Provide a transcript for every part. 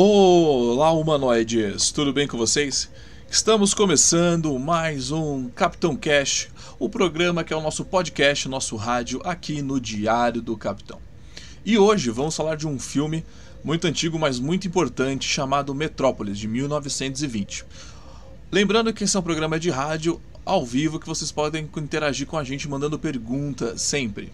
Olá, humanoides! Tudo bem com vocês? Estamos começando mais um Capitão Cash, o programa que é o nosso podcast, nosso rádio aqui no Diário do Capitão. E hoje vamos falar de um filme muito antigo, mas muito importante, chamado Metrópolis, de 1920. Lembrando que esse é um programa de rádio ao vivo que vocês podem interagir com a gente mandando pergunta sempre.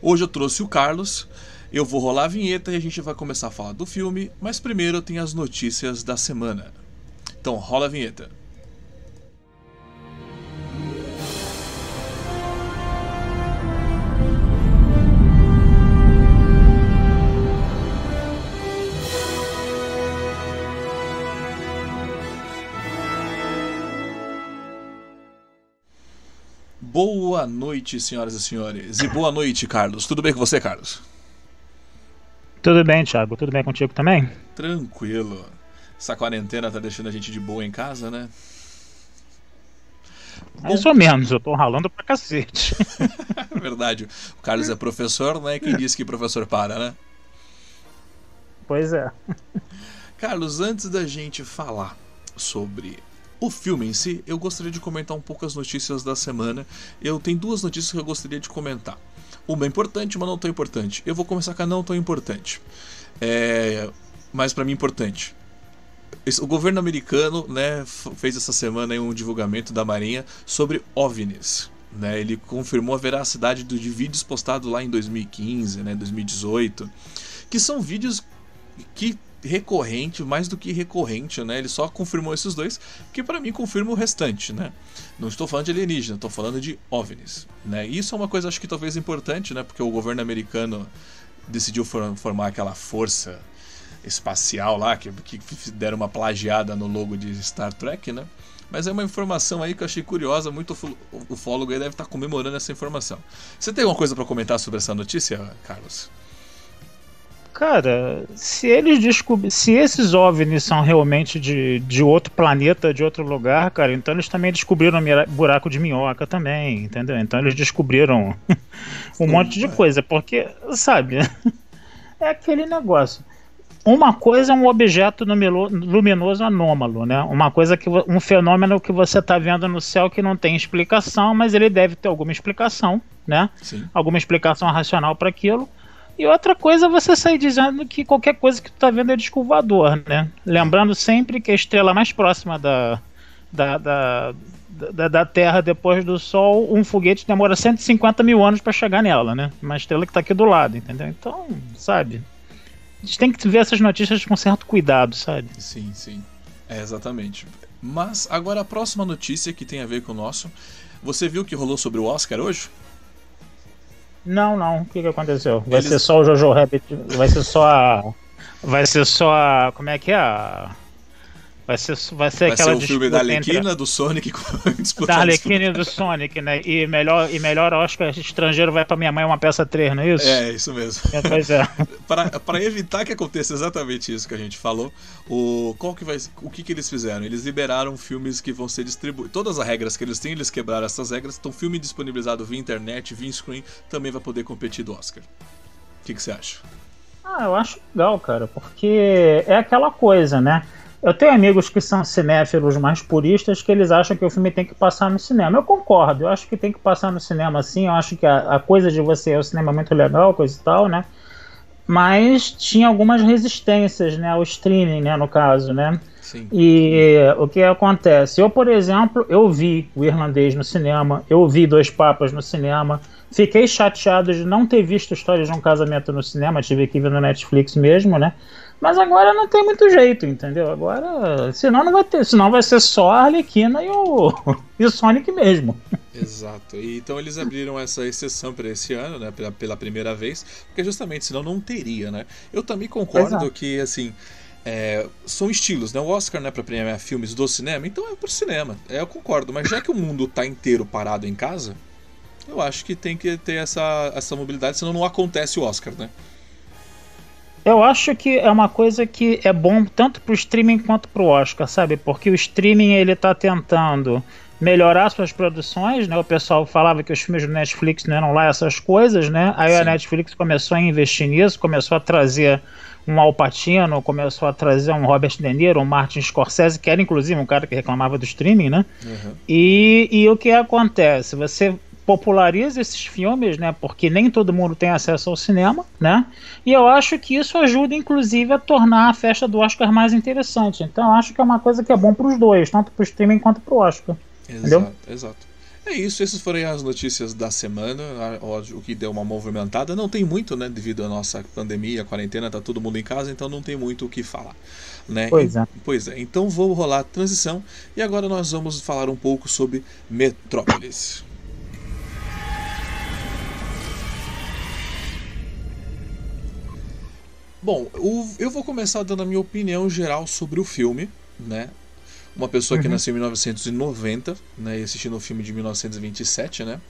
Hoje eu trouxe o Carlos. Eu vou rolar a vinheta e a gente vai começar a falar do filme, mas primeiro tem as notícias da semana. Então rola a vinheta. Boa noite, senhoras e senhores. E boa noite, Carlos. Tudo bem com você, Carlos? Tudo bem, Thiago. Tudo bem contigo também? Tranquilo. Essa quarentena tá deixando a gente de boa em casa, né? Mais ou menos, eu tô ralando pra cacete. Verdade. O Carlos é professor, né? Quem disse que professor para, né? Pois é. Carlos, antes da gente falar sobre o filme em si, eu gostaria de comentar um pouco as notícias da semana. Eu tenho duas notícias que eu gostaria de comentar. Uma é importante, uma não tão importante. Eu vou começar com a não tão importante. É, mas para mim importante. O governo americano né, fez essa semana um divulgamento da Marinha sobre OVNIs. Né? Ele confirmou a veracidade de vídeos postados lá em 2015, né, 2018, que são vídeos que recorrente, mais do que recorrente, né? Ele só confirmou esses dois, que para mim confirma o restante, né? Não estou falando de alienígena, estou falando de OVNIs, né? Isso é uma coisa acho que talvez importante, né? Porque o governo americano decidiu formar aquela força espacial lá, que, que deram uma plagiada no logo de Star Trek, né? Mas é uma informação aí que eu achei curiosa, muito ufólogo aí deve estar comemorando essa informação. Você tem alguma coisa para comentar sobre essa notícia, Carlos? Cara, se eles descobrem. Se esses OVNIs são realmente de, de outro planeta, de outro lugar, cara, então eles também descobriram buraco de minhoca também, entendeu? Então eles descobriram um monte de coisa, porque, sabe, é aquele negócio. Uma coisa é um objeto luminoso anômalo, né? Uma coisa que um fenômeno que você está vendo no céu que não tem explicação, mas ele deve ter alguma explicação, né? Sim. Alguma explicação racional para aquilo. E outra coisa é você sair dizendo que qualquer coisa que tu tá vendo é disco voador, né? Lembrando sempre que a estrela mais próxima da, da, da, da, da Terra depois do Sol, um foguete demora 150 mil anos para chegar nela, né? Uma estrela que tá aqui do lado, entendeu? Então, sabe? A gente tem que ver essas notícias com certo cuidado, sabe? Sim, sim. É, exatamente. Mas agora a próxima notícia que tem a ver com o nosso. Você viu o que rolou sobre o Oscar hoje? Não, não. O que, que aconteceu? Vai Eles... ser só o Jojo Rabbit. Vai ser só a. Vai ser só a. Como é que é? A Vai ser, vai ser vai aquela ser o filme da Arlequina, entre... do Sonic Da Arlequina e do Sonic, né? E melhor, e melhor Oscar estrangeiro vai pra minha mãe uma peça 3, não é isso? É, isso mesmo. É, pois é. para evitar que aconteça exatamente isso que a gente falou, o, qual que vai, o que, que eles fizeram? Eles liberaram filmes que vão ser distribuídos. Todas as regras que eles têm, eles quebraram essas regras. Então, filme disponibilizado via internet, via screen, também vai poder competir do Oscar. O que, que você acha? Ah, eu acho legal, cara, porque é aquela coisa, né? Eu tenho amigos que são cinéfilos mais puristas que eles acham que o filme tem que passar no cinema. Eu concordo, eu acho que tem que passar no cinema sim, eu acho que a, a coisa de você é o cinema muito legal, coisa e tal, né? Mas tinha algumas resistências, né, ao streaming, né, no caso, né? Sim. E o que acontece? Eu, por exemplo, eu vi o irlandês no cinema, eu vi Dois Papas no cinema, fiquei chateado de não ter visto História de um Casamento no cinema, tive que ver no Netflix mesmo, né? Mas agora não tem muito jeito, entendeu? Agora, senão não vai ter, senão vai ser só a Arlequina e o, e o Sonic mesmo. Exato. E, então eles abriram essa exceção para esse ano, né, pela, pela primeira vez, porque justamente senão não teria, né? Eu também concordo Exato. que assim, é, são estilos, né? O Oscar não é para premiar filmes do cinema, então é pro cinema. É, eu concordo, mas já que o mundo tá inteiro parado em casa, eu acho que tem que ter essa, essa mobilidade, senão não acontece o Oscar, né? Eu acho que é uma coisa que é bom tanto pro streaming quanto pro Oscar, sabe? Porque o streaming ele tá tentando melhorar suas produções, né? O pessoal falava que os filmes do Netflix não eram lá essas coisas, né? Aí Sim. a Netflix começou a investir nisso, começou a trazer um Al Pacino, começou a trazer um Robert De Niro, um Martin Scorsese, que era inclusive um cara que reclamava do streaming, né? Uhum. E, e o que acontece? Você populariza esses filmes, né? Porque nem todo mundo tem acesso ao cinema, né? E eu acho que isso ajuda, inclusive, a tornar a festa do Oscar mais interessante. Então, eu acho que é uma coisa que é bom para os dois, tanto para o streaming quanto para o Oscar. Exato, entendeu? exato. É isso, essas foram as notícias da semana, o que deu uma movimentada. Não tem muito, né, devido à nossa pandemia, a quarentena, tá todo mundo em casa, então não tem muito o que falar, né? Pois é. Pois é. Então vou rolar a transição e agora nós vamos falar um pouco sobre Metrópolis. Bom, eu vou começar dando a minha opinião geral sobre o filme, né? Uma pessoa que uhum. nasceu em 1990, né, e assistindo o filme de 1927, né?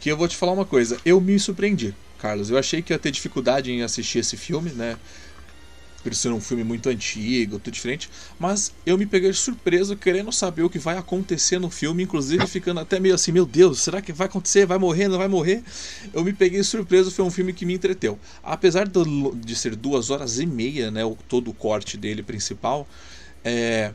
Que eu vou te falar uma coisa, eu me surpreendi, Carlos. Eu achei que ia ter dificuldade em assistir esse filme, né? Por ser um filme muito antigo, tudo diferente, mas eu me peguei surpreso querendo saber o que vai acontecer no filme, inclusive ficando até meio assim, meu Deus, será que vai acontecer? Vai morrer? Não vai morrer? Eu me peguei surpreso, foi um filme que me entreteu. Apesar do, de ser duas horas e meia, né, o, todo o corte dele principal, é,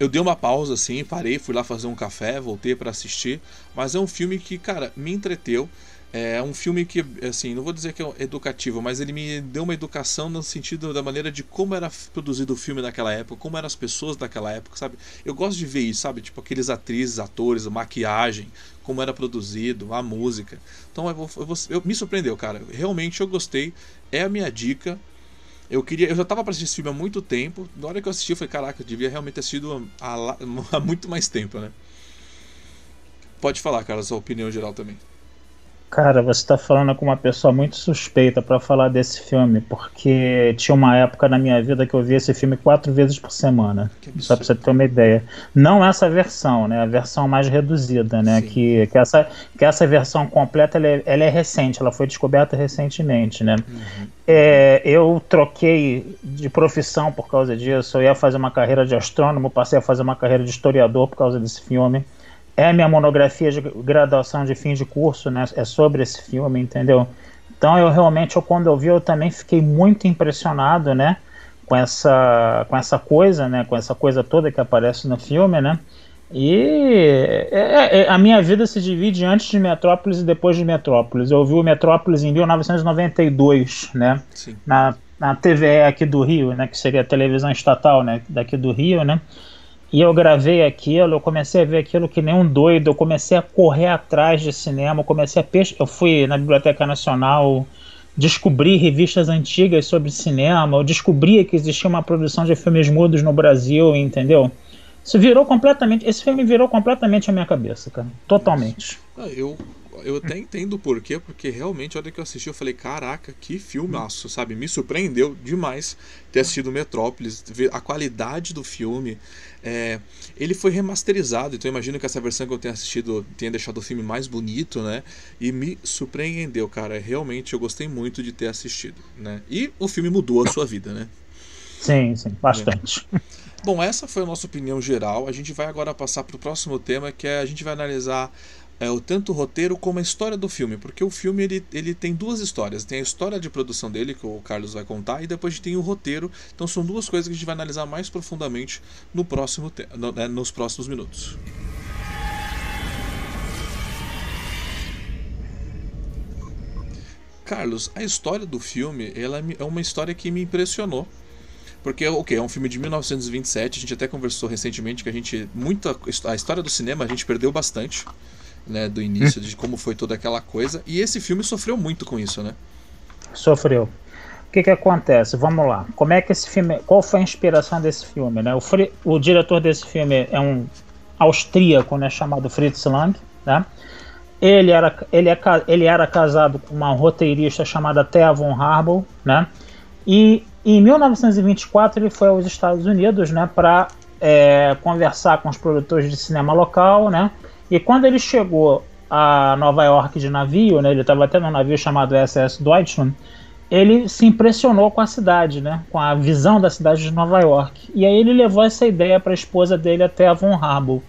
eu dei uma pausa assim, parei, fui lá fazer um café, voltei para assistir, mas é um filme que, cara, me entreteu. É um filme que, assim, não vou dizer que é educativo, mas ele me deu uma educação no sentido da maneira de como era produzido o filme naquela época, como eram as pessoas daquela época, sabe? Eu gosto de ver isso, sabe? Tipo, aqueles atrizes, atores, maquiagem, como era produzido, a música. Então eu, eu, eu me surpreendeu, cara. Realmente eu gostei. É a minha dica. Eu queria, eu já tava para assistir esse filme há muito tempo. Na hora que eu assisti, eu falei, caraca, eu devia realmente ter assistido há, há muito mais tempo, né? Pode falar, cara, sua opinião geral também. Cara, você está falando com uma pessoa muito suspeita para falar desse filme, porque tinha uma época na minha vida que eu via esse filme quatro vezes por semana. Só para você ter uma ideia. Não essa versão, né? A versão mais reduzida, né? Que, que, essa, que essa versão completa ela é, ela é recente, ela foi descoberta recentemente, né? Uhum. É, eu troquei de profissão por causa disso. Eu ia fazer uma carreira de astrônomo, passei a fazer uma carreira de historiador por causa desse filme é a minha monografia de graduação de fim de curso, né? É sobre esse filme, entendeu? Então eu realmente, eu, quando eu vi, eu também fiquei muito impressionado, né? Com essa, com essa coisa, né? Com essa coisa toda que aparece no filme, né? E é, é, é a minha vida se divide antes de Metrópolis e depois de Metrópolis. Eu vi o Metrópolis em 1992, né? Sim. Na, na TVE aqui do Rio, né? Que seria a televisão estatal, né? Daqui do Rio, né? E eu gravei aquilo, eu comecei a ver aquilo que nem um doido, eu comecei a correr atrás de cinema, eu comecei a pes... eu fui na Biblioteca Nacional, descobri revistas antigas sobre cinema, eu descobri que existia uma produção de filmes mudos no Brasil, entendeu? Isso virou completamente, esse filme virou completamente a minha cabeça, cara, totalmente. Ah, eu eu até entendo o porquê, porque realmente, a hora que eu assisti, eu falei, caraca, que filmaço, sabe? Me surpreendeu demais ter assistido Metrópolis, ver a qualidade do filme. É, ele foi remasterizado, então eu imagino que essa versão que eu tenho assistido tenha deixado o filme mais bonito, né? E me surpreendeu, cara. Realmente eu gostei muito de ter assistido, né? E o filme mudou a sua vida, né? Sim, sim, bastante. É. Bom, essa foi a nossa opinião geral. A gente vai agora passar para o próximo tema, que é a gente vai analisar é, o tanto o roteiro como a história do filme, porque o filme ele, ele tem duas histórias. Tem a história de produção dele, que o Carlos vai contar, e depois tem o roteiro. Então são duas coisas que a gente vai analisar mais profundamente no próximo no, né, nos próximos minutos. Carlos, a história do filme ela é uma história que me impressionou. Porque, ok, é um filme de 1927, a gente até conversou recentemente que a gente. Muita, a história do cinema a gente perdeu bastante né, do início, de como foi toda aquela coisa. E esse filme sofreu muito com isso, né? Sofreu. O que, que acontece? Vamos lá. Como é que esse filme. Qual foi a inspiração desse filme? Né? O, o diretor desse filme é um austríaco né, chamado Fritz Lang. Né? Ele, era, ele, é, ele era casado com uma roteirista chamada Thea von Harbour. Né? E em 1924 ele foi aos Estados Unidos né, para é, conversar com os produtores de cinema local. Né? E quando ele chegou a Nova York de navio, né, ele estava até num navio chamado SS Deutschland, ele se impressionou com a cidade, né, com a visão da cidade de Nova York. E aí ele levou essa ideia para a esposa dele, até a Von Harbour.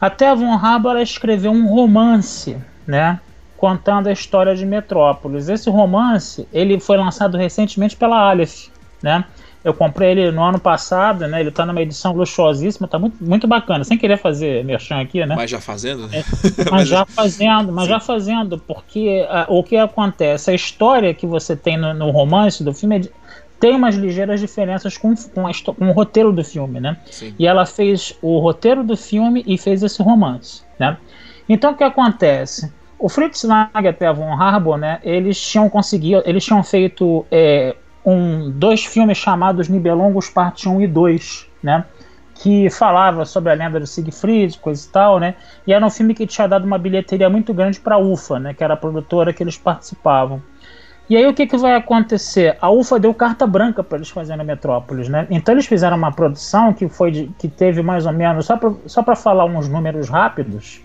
Até a Von Harbour ela escreveu um romance, né, contando a história de Metrópolis. Esse romance ele foi lançado recentemente pela Aleph, né? Eu comprei ele no ano passado, né? Ele tá numa edição luxuosíssima, tá muito, muito bacana. Sem querer fazer merchan aqui, né? Mas já fazendo? É, mas já fazendo, mas Sim. já fazendo, porque a, o que acontece? A história que você tem no, no romance do filme é de, tem umas ligeiras diferenças com, com, a, com, o roteiro do filme, né? Sim. E ela fez o roteiro do filme e fez esse romance, né? Então o que acontece? O Fritz Lang e a von Harbour, né? Eles tinham conseguido, eles tinham feito é, um, dois filmes chamados Nibelungos Parte 1 e 2, né? Que falava sobre a lenda do Siegfried, coisa e tal, né? E era um filme que tinha dado uma bilheteria muito grande para a UFA, né? Que era a produtora que eles participavam. E aí o que, que vai acontecer? A UFA deu carta branca para eles fazerem a Metrópolis, né? Então eles fizeram uma produção que foi de, que teve mais ou menos, só para falar uns números rápidos,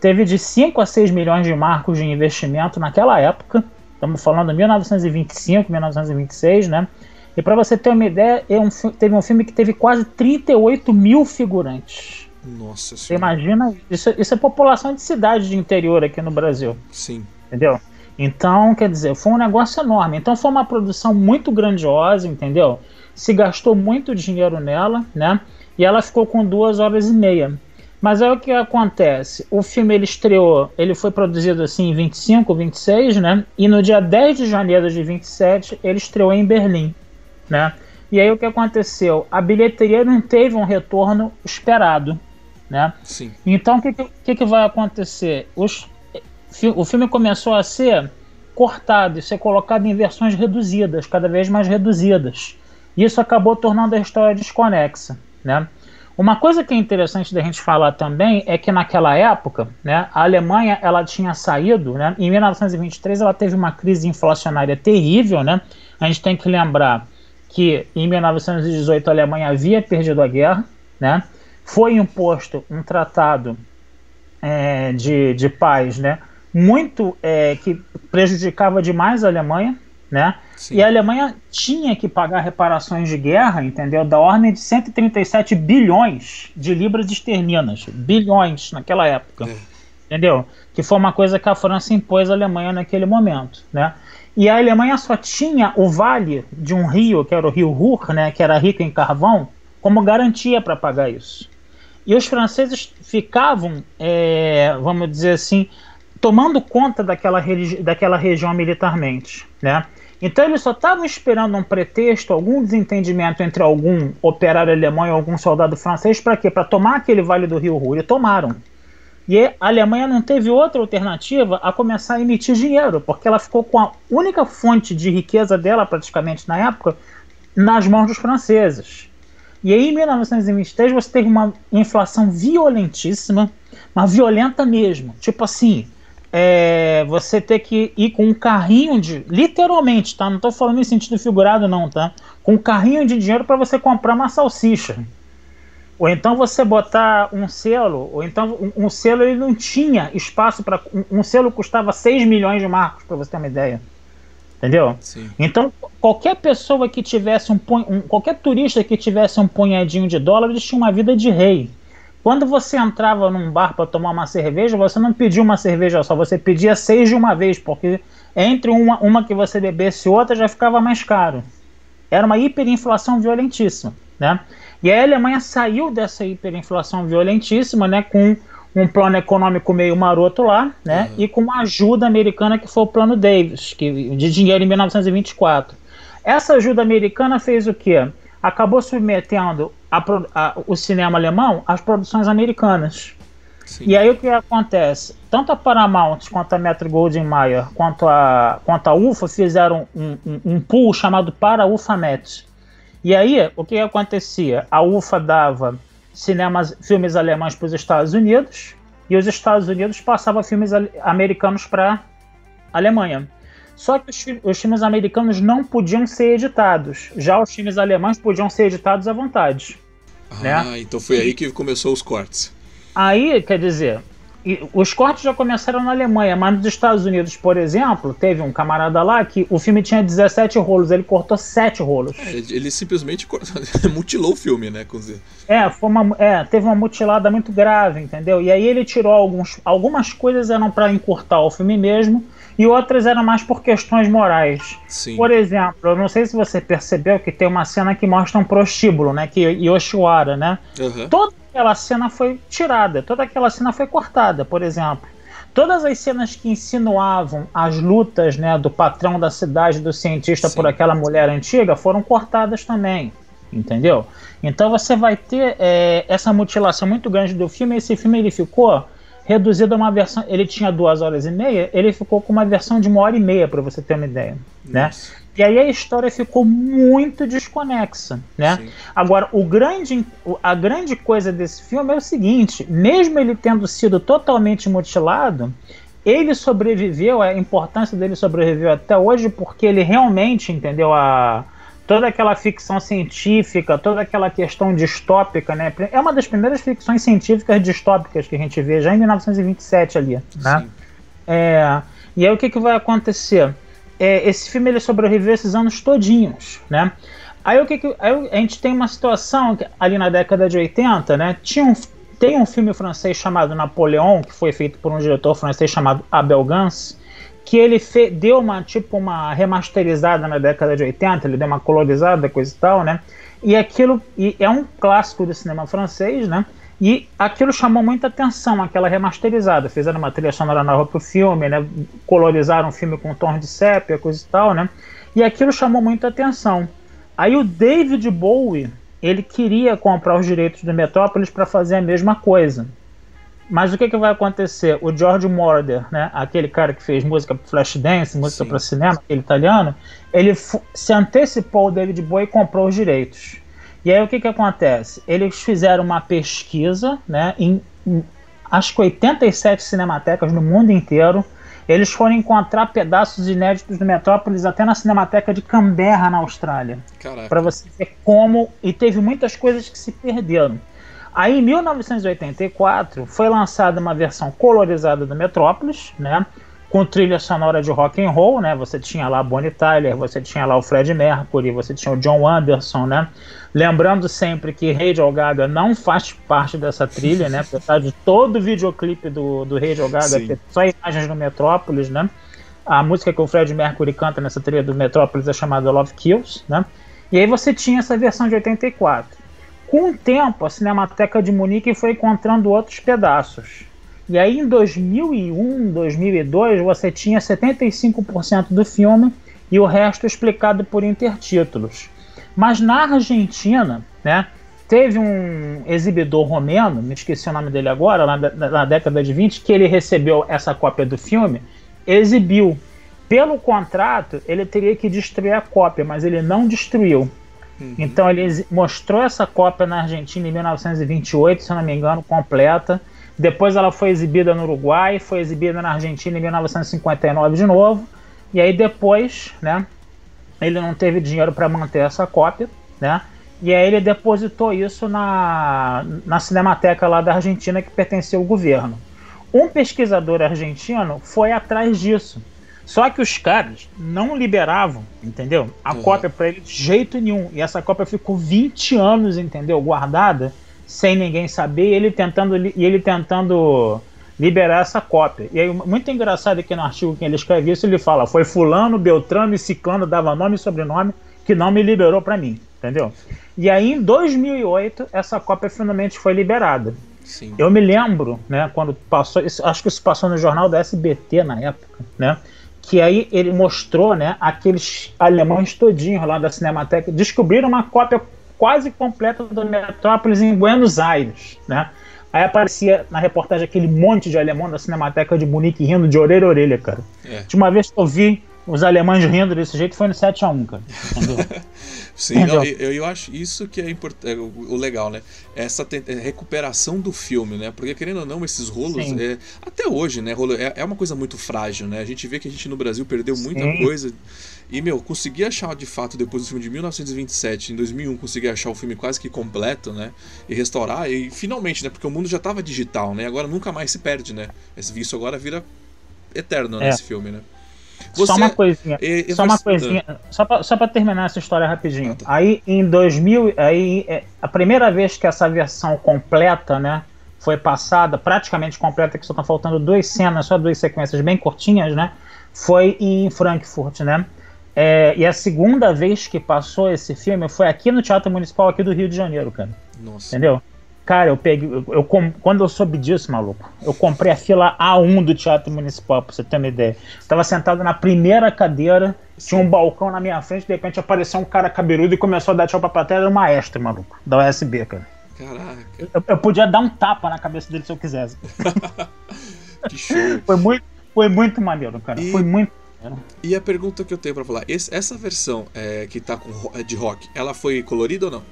teve de 5 a 6 milhões de marcos de investimento naquela época, Estamos falando de 1925, 1926, né? E para você ter uma ideia, é um, teve um filme que teve quase 38 mil figurantes. Nossa Você imagina? Isso, isso é população de cidade de interior aqui no Brasil. Sim. Entendeu? Então, quer dizer, foi um negócio enorme. Então foi uma produção muito grandiosa, entendeu? Se gastou muito dinheiro nela, né? E ela ficou com duas horas e meia. Mas aí o que acontece? O filme ele estreou, ele foi produzido assim em 25, 26, né? E no dia 10 de janeiro de 27 ele estreou em Berlim, né? E aí o que aconteceu? A bilheteria não teve um retorno esperado, né? Sim. Então o que, que, que vai acontecer? Os, o filme começou a ser cortado e ser colocado em versões reduzidas, cada vez mais reduzidas. Isso acabou tornando a história desconexa, né? Uma coisa que é interessante da gente falar também é que naquela época, né, a Alemanha ela tinha saído, né, em 1923 ela teve uma crise inflacionária terrível, né? A gente tem que lembrar que em 1918 a Alemanha havia perdido a guerra, né? Foi imposto um tratado é, de, de paz, né? Muito é, que prejudicava demais a Alemanha, né? Sim. E a Alemanha tinha que pagar reparações de guerra, entendeu? Da ordem de 137 bilhões de libras esterlinas, bilhões naquela época, é. entendeu? Que foi uma coisa que a França impôs à Alemanha naquele momento, né? E a Alemanha só tinha o vale de um rio, que era o rio Ruhr, né, que era rico em carvão, como garantia para pagar isso. E os franceses ficavam, é, vamos dizer assim, tomando conta daquela, daquela região militarmente, né? Então eles só estavam esperando um pretexto, algum desentendimento entre algum operário alemão e algum soldado francês para quê? Para tomar aquele vale do Rio Ruhr. E tomaram. E a Alemanha não teve outra alternativa a começar a emitir dinheiro, porque ela ficou com a única fonte de riqueza dela, praticamente na época, nas mãos dos franceses. E aí, em 1923, você teve uma inflação violentíssima, mas violenta mesmo. Tipo assim, é, você ter que ir com um carrinho de. Literalmente, tá? Não estou falando em sentido figurado, não, tá? Com um carrinho de dinheiro para você comprar uma salsicha. Ou então você botar um selo, ou então um, um selo ele não tinha espaço para. Um, um, selo custava 6 milhões de marcos, para você ter uma ideia. Entendeu? Sim. Então, qualquer pessoa que tivesse um, um. Qualquer turista que tivesse um punhadinho de dólares tinha uma vida de rei. Quando você entrava num bar para tomar uma cerveja, você não pedia uma cerveja só, você pedia seis de uma vez, porque entre uma, uma que você bebesse e outra já ficava mais caro. Era uma hiperinflação violentíssima, né? E a Alemanha saiu dessa hiperinflação violentíssima, né, com um plano econômico meio maroto lá, né, uhum. e com uma ajuda americana que foi o Plano Davis, que, de dinheiro em 1924. Essa ajuda americana fez o quê? Acabou submetendo a, a, o cinema alemão às produções americanas. Sim. E aí o que acontece? Tanto a Paramount quanto a Metro Goldwyn Mayer quanto a, quanto a UFA fizeram um, um, um pool chamado Para UFAMET. E aí o que acontecia? A UFA dava cinemas, filmes alemães para os Estados Unidos e os Estados Unidos passavam filmes americanos para a Alemanha. Só que os, os, filmes americanos não podiam ser editados. Já os filmes alemães podiam ser editados à vontade. Ah, né? então foi aí que começou os cortes. Aí, quer dizer, os cortes já começaram na Alemanha, mas nos Estados Unidos, por exemplo, teve um camarada lá que o filme tinha 17 rolos, ele cortou 7 rolos. É, ele simplesmente mutilou o filme, né? É, foi uma, é, teve uma mutilada muito grave, entendeu? E aí ele tirou alguns. Algumas coisas eram para encurtar o filme mesmo, e outras eram mais por questões morais. Sim. Por exemplo, eu não sei se você percebeu que tem uma cena que mostra um prostíbulo, né? Que Yoshiwara, né? Uhum. Toda aquela cena foi tirada, toda aquela cena foi cortada, por exemplo. Todas as cenas que insinuavam as lutas né, do patrão da cidade, do cientista Sim. por aquela mulher antiga, foram cortadas também. Entendeu? Então você vai ter é, essa mutilação muito grande do filme. Esse filme ele ficou reduzido a uma versão. Ele tinha duas horas e meia, ele ficou com uma versão de uma hora e meia, para você ter uma ideia. Né? E aí a história ficou muito desconexa, né? Sim. Agora, o grande, a grande coisa desse filme é o seguinte: mesmo ele tendo sido totalmente mutilado, ele sobreviveu, a importância dele sobreviveu até hoje porque ele realmente entendeu a toda aquela ficção científica, toda aquela questão distópica, né? É uma das primeiras ficções científicas distópicas que a gente vê já em 1927 ali, né? É, e aí o que, que vai acontecer? é, esse filme ele sobreviveu esses anos todinhos, né? Aí o que, que aí a gente tem uma situação que, ali na década de 80, né? Tinha um, tem um filme francês chamado Napoleão, que foi feito por um diretor francês chamado Abel Gance, que ele deu uma tipo uma remasterizada na década de 80, ele deu uma colorizada, coisa e tal, né? E aquilo e é um clássico do cinema francês, né? E aquilo chamou muita atenção, aquela remasterizada. Fizeram uma trilha sonora nova pro filme, né? Colorizaram o filme com tons de sépia, coisa e tal, né? E aquilo chamou muita atenção. Aí o David Bowie, ele queria comprar os direitos do Metrópolis para fazer a mesma coisa. Mas o que, que vai acontecer? O George Moroder, né, aquele cara que fez música para Flashdance, música para cinema, aquele italiano, ele se antecipou ao David Bowie e comprou os direitos. E aí o que, que acontece? Eles fizeram uma pesquisa né, em, em acho que 87 cinematecas no mundo inteiro. Eles foram encontrar pedaços inéditos do Metrópolis até na Cinemateca de Canberra, na Austrália. Para você ver como. E teve muitas coisas que se perderam. Aí, em 1984, foi lançada uma versão colorizada do Metrópolis, né? com trilha sonora de rock and roll, né? Você tinha lá Bonnie Tyler, você tinha lá o Fred Mercury, você tinha o John Anderson, né? Lembrando sempre que Radio Gaga não faz parte dessa trilha, né? Apesar de todo o videoclipe do, do Radio Gaga ter só imagens do Metrópolis, né? A música que o Fred Mercury canta nessa trilha do Metrópolis é chamada Love Kills, né? E aí você tinha essa versão de 84. Com o tempo, a Cinemateca de Munique foi encontrando outros pedaços. E aí em 2001, 2002, você tinha 75% do filme e o resto explicado por intertítulos. Mas na Argentina, né, teve um exibidor romeno, me esqueci o nome dele agora, na, na, década de 20, que ele recebeu essa cópia do filme, exibiu. Pelo contrato, ele teria que destruir a cópia, mas ele não destruiu. Uhum. Então ele mostrou essa cópia na Argentina em 1928, se eu não me engano, completa. Depois ela foi exibida no Uruguai, foi exibida na Argentina em 1959 de novo. E aí depois, né, ele não teve dinheiro para manter essa cópia, né? E aí ele depositou isso na, na Cinemateca lá da Argentina que pertenceu ao governo. Um pesquisador argentino foi atrás disso. Só que os caras não liberavam, entendeu? A uhum. cópia para ele de jeito nenhum. E essa cópia ficou 20 anos, entendeu? Guardada sem ninguém saber, e ele tentando e ele tentando liberar essa cópia. E aí, muito engraçado aqui no artigo que ele escreve isso, ele fala: foi fulano, Beltrano e Ciclano dava nome e sobrenome que não me liberou para mim, entendeu? E aí em 2008 essa cópia finalmente foi liberada. Sim. Eu me lembro, né, quando passou, acho que isso passou no jornal da SBT na época, né? Que aí ele mostrou, né, aqueles alemães todinhos lá da Cinemateca descobriram uma cópia quase completa do Metrópolis em Buenos Aires, né? Aí aparecia na reportagem aquele monte de alemão da Cinemateca de Munique rindo de orelha a orelha, cara. É. De uma vez que eu vi os alemães rindo desse jeito foi no 7x1, cara. Sim, eu, eu, eu, acho isso que é, é o, legal, né? Essa é, recuperação do filme, né? Porque querendo ou não, esses rolos, é, até hoje, né? Rolo, é, é, uma coisa muito frágil, né? A gente vê que a gente no Brasil perdeu muita Sim. coisa. E, meu, consegui achar de fato, depois do filme de 1927, em 2001, consegui achar o filme quase que completo, né? E restaurar, e finalmente, né? Porque o mundo já estava digital, né? Agora nunca mais se perde, né? Isso agora vira eterno é. nesse filme, né? Você... Só uma coisinha. Só uma coisinha. Só pra, só pra terminar essa história rapidinho. Ah, tá. Aí em 2000, aí, é, a primeira vez que essa versão completa, né? Foi passada, praticamente completa, que só estão faltando duas cenas, só duas sequências bem curtinhas, né? Foi em Frankfurt, né? É, e a segunda vez que passou esse filme foi aqui no Teatro Municipal aqui do Rio de Janeiro, cara. Nossa. Entendeu? Cara, eu peguei. Eu, eu, quando eu soube disso, maluco, eu comprei a fila A1 do Teatro Municipal, pra você ter uma ideia. Eu tava sentado na primeira cadeira, tinha um balcão na minha frente, de repente apareceu um cara cabeludo e começou a dar tchau pra plateia, era o maestro, maluco, da USB, cara. Caraca. Eu, eu, podia dar um tapa na cabeça dele se eu quisesse. que show. Foi muito, foi muito maneiro, cara. E... Foi muito e a pergunta que eu tenho para falar, essa versão é, que tá com, é de rock, ela foi colorida ou não?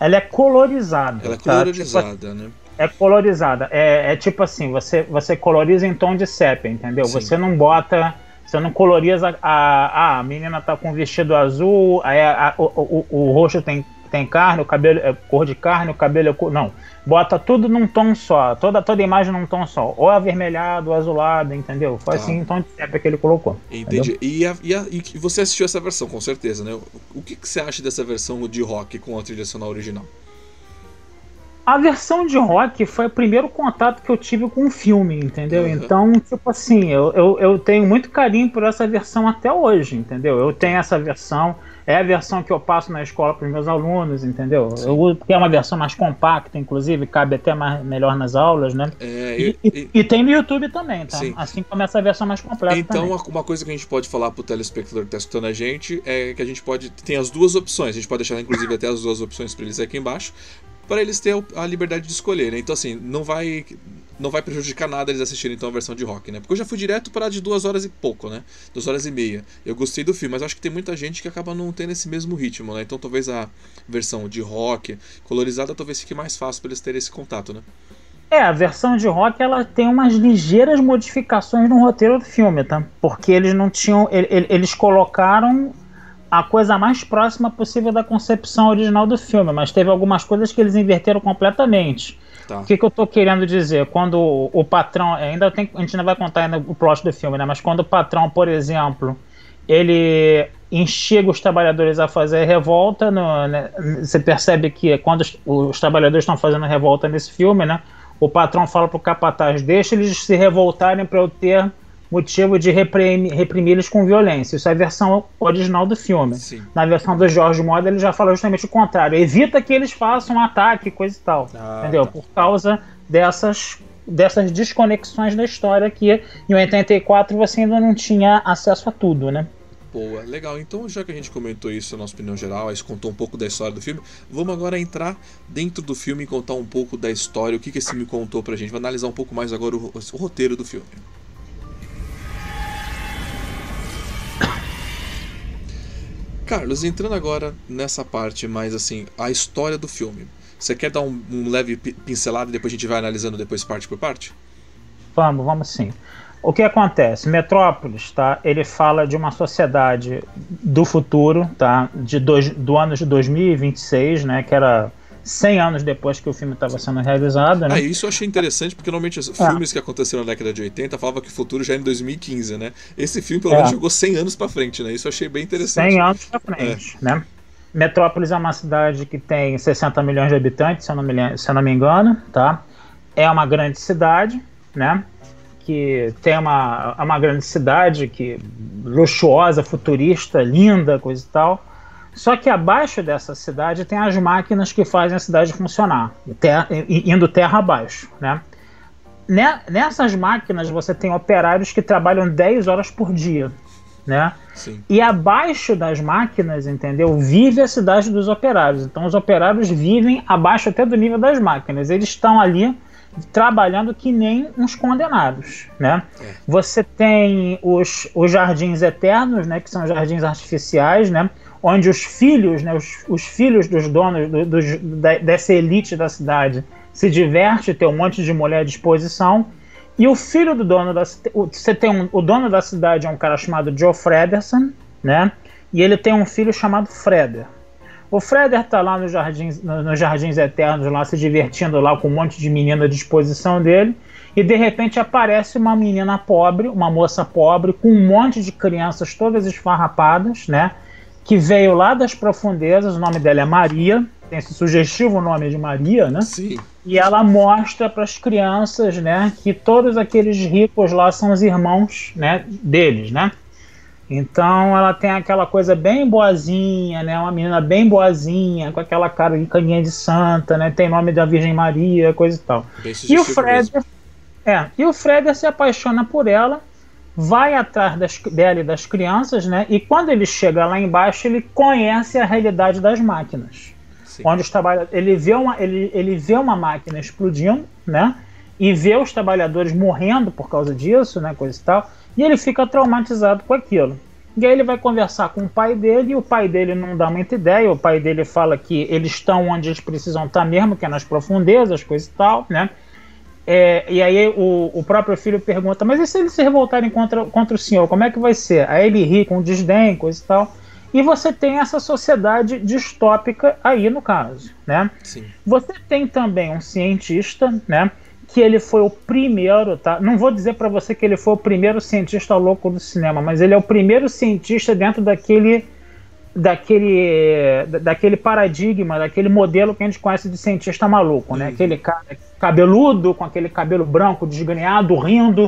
Ela é colorizada. Ela é tá? colorizada, tipo, né? É colorizada. É, é, tipo assim, você, você coloriza em tom de sépia, entendeu? Sim. Você não bota. Você não coloriza a. a menina tá com vestido azul, aí a, a, o, o, o rosto tem tem carne, o cabelo é cor de carne, o cabelo é cor. Não. Bota tudo num tom só. Toda, toda imagem num tom só. Ou avermelhado, ou azulado, entendeu? Foi tá. assim em tom de sépia que ele colocou. Entendi. E, a, e, a, e, você assistiu essa versão, com certeza, né? O que, que você acha dessa versão de rock com a trilha sonora original? A versão de rock foi o primeiro contato que eu tive com o filme, entendeu? Uhum. Então, tipo assim, eu, eu, eu tenho muito carinho por essa versão até hoje, entendeu? Eu tenho essa versão é a versão que eu passo na escola para os meus alunos, entendeu? Eu é uma versão mais compacta, inclusive, cabe até mais, melhor nas aulas, né? É, e, e, e, tem no YouTube também, tá? Sim. Assim como essa versão mais completa. Então, também. uma coisa que a gente pode falar para o telespectador que está escutando a gente é que a gente pode. Tem as duas opções, a gente pode deixar, inclusive, até as duas opções para eles aqui embaixo, para eles terem a liberdade de escolher, né? Então, assim, não vai não vai prejudicar nada eles assistirem então a versão de rock, né? Porque eu já fui direto para de duas horas e pouco, né? Duas horas e meia. Eu gostei do filme, mas acho que tem muita gente que acaba não tendo esse mesmo ritmo, né? Então talvez a versão de rock colorizada talvez fique mais fácil para eles terem esse contato, né? É, a versão de rock ela tem umas ligeiras modificações no roteiro do filme, tá? Porque eles não tinham. Eles colocaram a coisa mais próxima possível da concepção original do filme, mas teve algumas coisas que eles inverteram completamente. Tá. O que, que eu tô querendo dizer? Quando o, o patrão. Ainda tem, a gente ainda vai contar ainda o plot do filme, né? Mas quando o patrão, por exemplo, ele instiga os trabalhadores a fazer revolta, no, né? você percebe que quando os, os trabalhadores estão fazendo revolta nesse filme, né? O patrão fala pro capataz: deixa eles se revoltarem para eu ter motivo de reprimi-los com violência. Isso é a versão original do filme. Sim. Na versão do George Moda, ele já fala justamente o contrário. Evita que eles façam um ataque, coisa e tal. Ah, entendeu? Tá. Por causa dessas dessas desconexões da história que em 84 você ainda não tinha acesso a tudo, né? Boa, legal. Então, já que a gente comentou isso na nossa opinião geral, a gente contou um pouco da história do filme, vamos agora entrar dentro do filme e contar um pouco da história, o que, que esse filme contou pra gente. Vamos analisar um pouco mais agora o, o roteiro do filme. Carlos, entrando agora nessa parte mais assim, a história do filme. Você quer dar um, um leve pincelado e depois a gente vai analisando depois parte por parte? Vamos, vamos sim. O que acontece? Metrópolis, tá? Ele fala de uma sociedade do futuro, tá? De dois, do ano de 2026, né? Que era 100 anos depois que o filme estava sendo realizado. Né? Ah, isso eu achei interessante, porque normalmente os é. filmes que aconteceram na década de 80 falavam que o futuro já é em 2015, né? Esse filme, pelo é. menos, jogou 100 anos para frente, né? Isso eu achei bem interessante. 100 anos para frente, é. né? Metrópolis é uma cidade que tem 60 milhões de habitantes, se eu não me, se eu não me engano, tá? É uma grande cidade, né? Que tem uma, é uma grande cidade que luxuosa, futurista, linda, coisa e tal só que abaixo dessa cidade tem as máquinas que fazem a cidade funcionar, terra, indo terra abaixo. Né? Nessas máquinas você tem operários que trabalham 10 horas por dia. Né? E abaixo das máquinas, entendeu? Vive a cidade dos operários. Então os operários vivem abaixo até do nível das máquinas. Eles estão ali trabalhando que nem uns condenados, né? É. Você tem os, os jardins eternos, né? Que são jardins artificiais, né? Onde os filhos, né, os, os filhos dos donos do, da, dessa elite da cidade se diverte, tem um monte de mulher à disposição. E o filho do dono da você tem um, o dono da cidade é um cara chamado Joe Frederson, né? E ele tem um filho chamado Freder. O Freder tá lá nos jardins, nos jardins eternos, lá se divertindo lá com um monte de menina à disposição dele. E de repente aparece uma menina pobre, uma moça pobre, com um monte de crianças todas esfarrapadas, né? Que veio lá das profundezas, o nome dela é Maria, tem esse sugestivo nome de Maria, né? Sim. E ela mostra para as crianças, né, que todos aqueles ricos lá são os irmãos, né, deles, né? Então ela tem aquela coisa bem boazinha, né? Uma menina bem boazinha, com aquela cara de caninha de santa, né? Tem nome da Virgem Maria, coisa e tal. E o Fred, é, e o Fred se apaixona por ela, vai atrás das, dela e das crianças, né? E quando ele chega lá embaixo, ele conhece a realidade das máquinas. Sim. Onde os trabalhadores, ele vê uma, ele, ele vê uma máquina explodindo, né? E vê os trabalhadores morrendo por causa disso, né? Coisa e tal. E ele fica traumatizado com aquilo. E aí ele vai conversar com o pai dele e o pai dele não dá muita ideia. O pai dele fala que eles estão onde eles precisam estar mesmo, que é nas profundezas, coisa e tal, né? É, e aí o, o, próprio filho pergunta, mas e se eles se revoltarem contra, contra o senhor, como é que vai ser? Aí ele ri com desdém, coisa e tal. E você tem essa sociedade distópica aí no caso, né? Sim. Você tem também um cientista, né? que ele foi o primeiro, tá? Não vou dizer para você que ele foi o primeiro cientista louco do cinema, mas ele é o primeiro cientista dentro daquele daquele daquele paradigma, daquele modelo que a gente conhece de cientista maluco, né? Uhum. Aquele cara cabeludo, com aquele cabelo branco desgrenhado, rindo,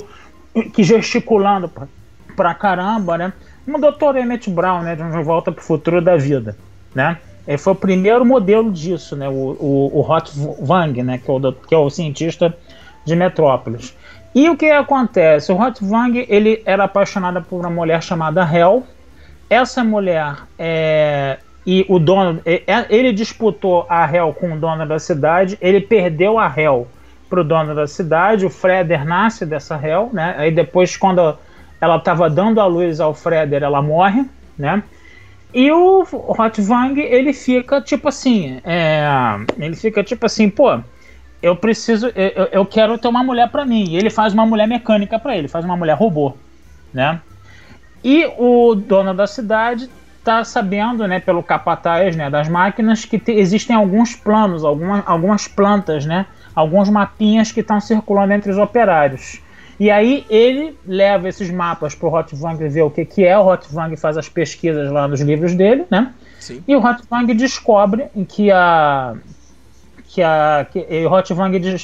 que gesticulando pra, pra caramba, né? Um doutor Emmett Brown, né? De Volta pro Futuro da Vida, né? Ele foi o primeiro modelo disso, né? O, o, o Hot Wang, né? Que é o, que é o cientista de Metrópolis. E o que acontece? O Hot Wang ele era apaixonado por uma mulher chamada Hel. Essa mulher é, e o dono, é, ele disputou a Hel com o dono da cidade. Ele perdeu a Hel para o dono da cidade. O Freder nasce dessa Hel, né? Aí depois, quando ela estava dando a luz ao Freder, ela morre, né? E o Hot Wang ele fica tipo assim, é, ele fica tipo assim, pô eu preciso, eu, eu quero ter uma mulher para mim. E ele faz uma mulher mecânica para ele, faz uma mulher robô, né? E o dono da cidade está sabendo, né, pelo capataz, né, das máquinas, que te, existem alguns planos, alguma, algumas plantas, né, alguns mapinhas que estão circulando entre os operários. E aí ele leva esses mapas para o Hotwang ver o que, que é. O Hotwang faz as pesquisas lá nos livros dele, né? Sim. E o Hotwang descobre que a que a que,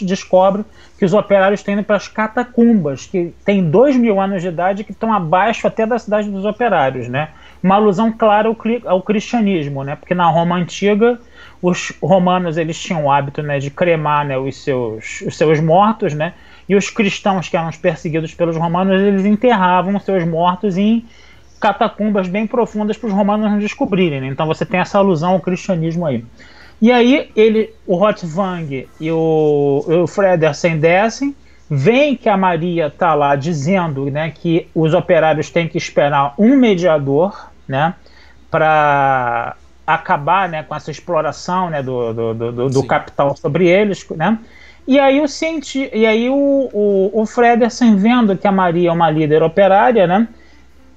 descobre que os operários estão indo para as catacumbas, que tem dois mil anos de idade, que estão abaixo até da cidade dos operários, né? Uma alusão clara ao, ao cristianismo, né? Porque na Roma antiga os romanos eles tinham o hábito né, de cremar né, os, seus, os seus mortos, né? E os cristãos que eram perseguidos pelos romanos eles enterravam os seus mortos em catacumbas bem profundas para os romanos não descobrirem. Né? Então você tem essa alusão ao cristianismo aí. E aí ele, o Rotvang e o, o Fredersen descem, vem que a Maria está lá dizendo né, que os operários têm que esperar um mediador né, para acabar né, com essa exploração né, do, do, do, do capital sobre eles. Né? E aí o cienti e aí o, o, o Fredersen vendo que a Maria é uma líder operária, né?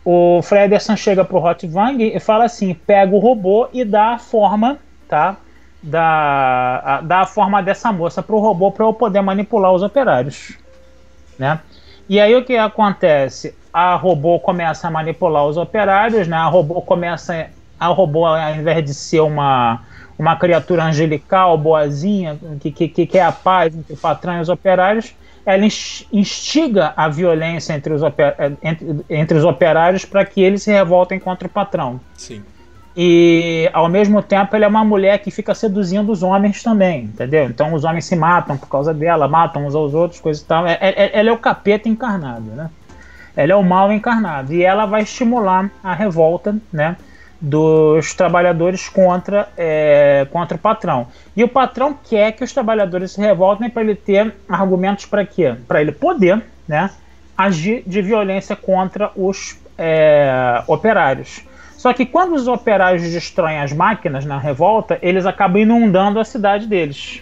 O Fredersen chega pro Rotvang e fala assim: pega o robô e dá a forma, tá? Da, a, dá a forma dessa moça para o robô para eu poder manipular os operários. Né? E aí o que acontece? A robô começa a manipular os operários, né? a robô começa. A robô, ao invés de ser uma, uma criatura angelical, boazinha, que, que, que quer a paz entre o patrão e os operários, ela instiga a violência entre os, entre, entre os operários para que eles se revoltem contra o patrão. Sim. E ao mesmo tempo ela é uma mulher que fica seduzindo os homens também, entendeu? Então os homens se matam por causa dela, matam uns aos outros, coisa e tal. É, é, ela é o capeta encarnado, né? Ela é o mal encarnado. E ela vai estimular a revolta, né? Dos trabalhadores contra, é, contra o patrão. E o patrão quer que os trabalhadores se revoltem para ele ter argumentos para quê? Para ele poder né, agir de violência contra os é, operários. Só que quando os operários destroem as máquinas na revolta, eles acabam inundando a cidade deles,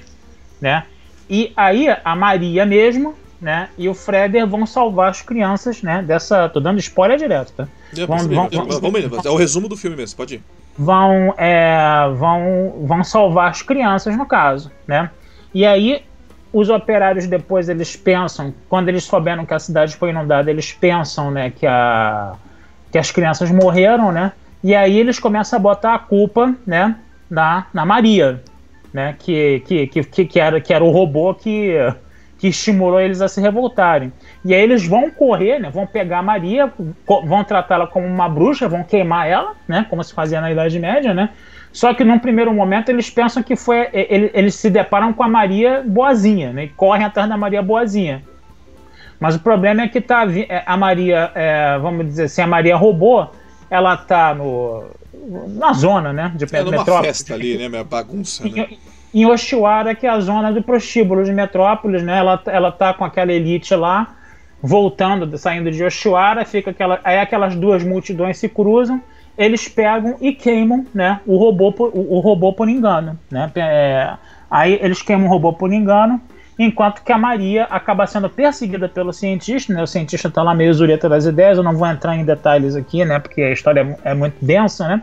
né? E aí a Maria mesmo, né, e o Freder vão salvar as crianças, né, dessa, tô dando spoiler direto, tá? Vão, vão, vão, vamos, é o resumo do filme mesmo, pode ir. Vão, é, vão, vão salvar as crianças no caso, né? E aí os operários depois eles pensam, quando eles souberam que a cidade foi inundada, eles pensam, né, que a que as crianças morreram, né? E aí eles começam a botar a culpa, né, na, na Maria, né? Que, que, que, que, era, que era o robô que, que estimulou eles a se revoltarem. E aí eles vão correr, né? Vão pegar a Maria, vão tratá-la como uma bruxa, vão queimar ela, né? Como se fazia na Idade Média, né? Só que num primeiro momento eles pensam que foi. Eles, se deparam com a Maria boazinha, né? E correm atrás da Maria boazinha. Mas o problema é que tá, é, a Maria, é, vamos dizer assim, a Maria robô, ela tá no, na zona, né? De é numa festa ali, né? Minha bagunça, né? Em, em Oshiwara, que é a zona do prostíbulo de Metrópolis, né? Ela, ela tá com aquela elite lá, voltando, saindo de Oshiwara, fica aquela, aí aquelas duas multidões se cruzam, eles pegam e queimam, né? O robô, o, o robô por engano, né? É, aí eles queimam o robô por engano enquanto que a Maria acaba sendo perseguida pelo cientista, né? O cientista está lá meio zureta das ideias, eu não vou entrar em detalhes aqui, né? Porque a história é, é muito densa, né?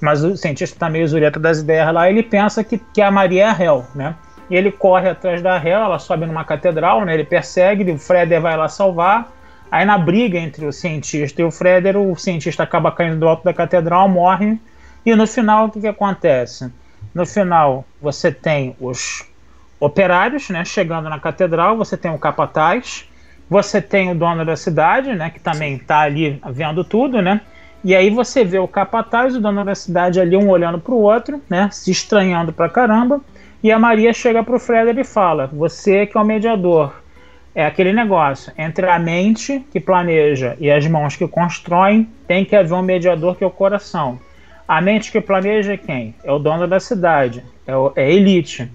Mas o cientista está meio zureta das ideias lá, ele pensa que, que a Maria é a Hel, né? E ele corre atrás da Hel, ela sobe numa catedral, né? Ele persegue, o Freder vai lá salvar. Aí na briga entre o cientista e o Freder, o cientista acaba caindo do alto da catedral, morre. E no final, o que, que acontece? No final, você tem os operários, né, chegando na catedral, você tem o capataz, você tem o dono da cidade, né, que também está ali vendo tudo, né? E aí você vê o capataz, o dono da cidade ali um olhando para o outro, né, se estranhando pra caramba. E a Maria chega pro Fred e fala: "Você que é o mediador, é aquele negócio entre a mente que planeja e as mãos que constroem, tem que haver um mediador que é o coração. A mente que planeja é quem? É o dono da cidade, é, o, é a elite.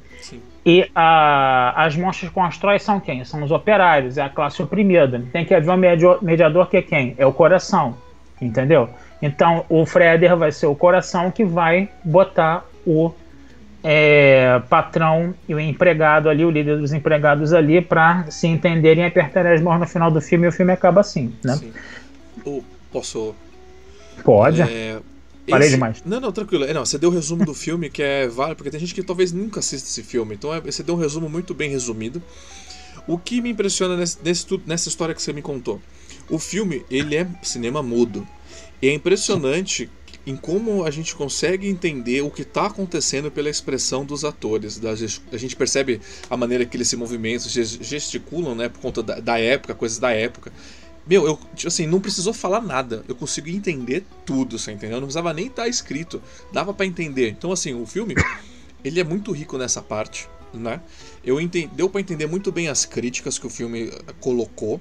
E a, as monstros que constroem são quem? São os operários, é a classe oprimida. Tem que haver um mediador que é quem? É o coração, entendeu? Então o Freder vai ser o coração que vai botar o é, patrão e o empregado ali, o líder dos empregados ali, para se entenderem e apertarem as mãos no final do filme e o filme acaba assim, né? Sim. O, posso. Pode. É, Falei esse... demais. Não, não, tranquilo. É, não, você deu o resumo do filme, que é válido, porque tem gente que talvez nunca assista esse filme. Então é, você deu um resumo muito bem resumido. O que me impressiona nesse, nesse, nessa história que você me contou? O filme, ele é cinema mudo. E é impressionante em como a gente consegue entender o que está acontecendo pela expressão dos atores. a gente percebe a maneira que eles se movimentam, gesticulam, né, por conta da, da época, coisas da época. Meu, eu, tipo assim, não precisou falar nada. Eu consigo entender tudo, você entendeu? Não precisava nem estar tá escrito. Dava para entender. Então, assim, o filme, ele é muito rico nessa parte, né? Eu entendi, deu para entender muito bem as críticas que o filme eh, colocou.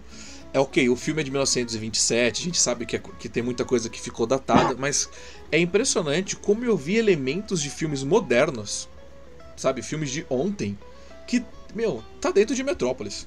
É ok, o filme é de 1927, a gente sabe que, é, que tem muita coisa que ficou datada, mas é impressionante como eu vi elementos de filmes modernos, sabe? Filmes de ontem, que, meu, tá dentro de Metrópolis.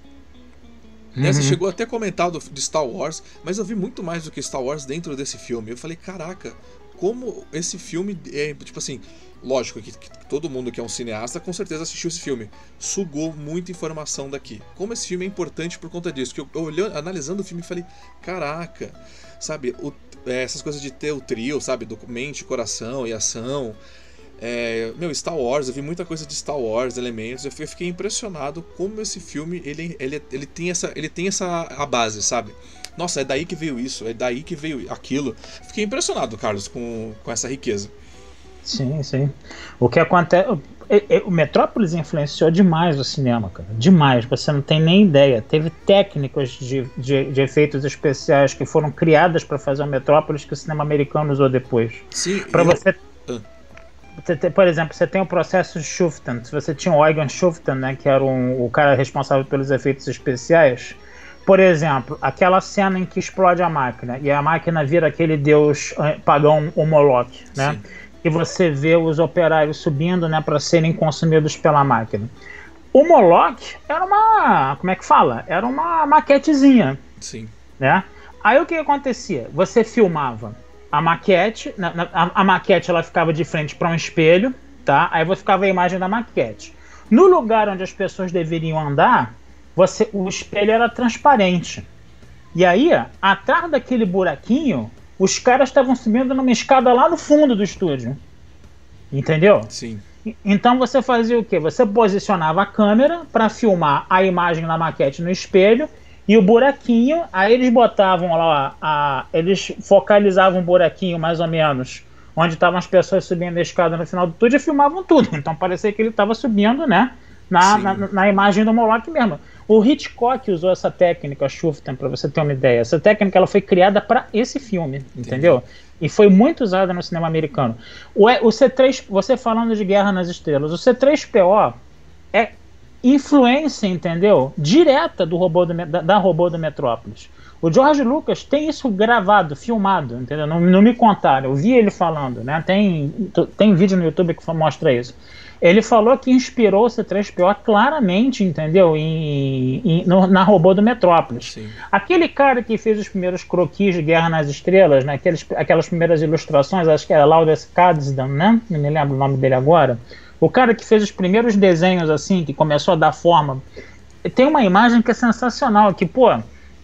Né? Você chegou até a comentar do, de Star Wars, mas eu vi muito mais do que Star Wars dentro desse filme. Eu falei, caraca, como esse filme é. Tipo assim, lógico que, que, todo mundo que é um cineasta com certeza assistiu esse filme. Sugou muita informação daqui. Como esse filme é importante por conta disso. Que eu, eu olhando, analisando o filme falei, caraca, sabe, o, é, essas coisas de ter o trio, sabe, do mente, coração e ação. É, meu, Star Wars, eu vi muita coisa de Star Wars, elementos, eu fiquei impressionado como esse filme ele, ele, ele, tem, essa, ele tem essa a base, sabe? Nossa, é daí que veio isso, é daí que veio aquilo. Fiquei impressionado, Carlos, com, com essa riqueza. Sim, sim. O que acontece. O Metrópolis influenciou demais o cinema, cara. Demais. Você não tem nem ideia. Teve técnicas de, de, de efeitos especiais que foram criadas para fazer o Metrópolis que o cinema americano usou depois. Sim. Para você. Por exemplo, você tem o processo Schuften. Se você tinha o Eugen Schuften, né, que era um, o cara responsável pelos efeitos especiais, por exemplo, aquela cena em que explode a máquina e a máquina vira aquele deus eh, pagão, o Moloch, né? Sim. E você vê os operários subindo, né, para serem consumidos pela máquina. O Moloch era uma, como é que fala? Era uma maquetezinha. Sim. Né? Aí o que acontecia? Você filmava a maquete, na, na, a, a, maquete ela ficava de frente para um espelho, tá? Aí você ficava a imagem da maquete. No lugar onde as pessoas deveriam andar, você, o espelho era transparente. E aí, atrás daquele buraquinho, os caras estavam subindo numa escada lá no fundo do estúdio. Entendeu? Sim. Então você fazia o quê? Você posicionava a câmera para filmar a imagem na maquete no espelho e o buraquinho, aí eles botavam lá, a, eles focalizavam o buraquinho mais ou menos, onde estavam as pessoas subindo a escada no final do tudo e filmavam tudo. Então parecia que ele estava subindo, né? Na, na, na, imagem do Moloch mesmo. O Hitchcock usou essa técnica, Schuften, para você ter uma ideia. Essa técnica ela foi criada para esse filme, Entendi. entendeu? E foi muito usada no cinema americano. O, o C3, você falando de Guerra nas Estrelas, o C3PO é influência, entendeu? Direta do robô do, da, da, robô do Metrópolis. O George Lucas tem isso gravado, filmado, entendeu? Não, não me contaram, eu vi ele falando, né? Tem, tem vídeo no YouTube que mostra isso. Ele falou que inspirou o C3PO claramente, entendeu? Em, em no, na robô do Metrópolis. Sim. Aquele cara que fez os primeiros croquis de Guerra nas Estrelas, né? Aqueles, aquelas primeiras ilustrações, acho que era Laudus Cadsden, né? Não me lembro o nome dele agora. O cara que fez os primeiros desenhos, assim, que começou a dar forma. Tem uma imagem que é sensacional, que, pô,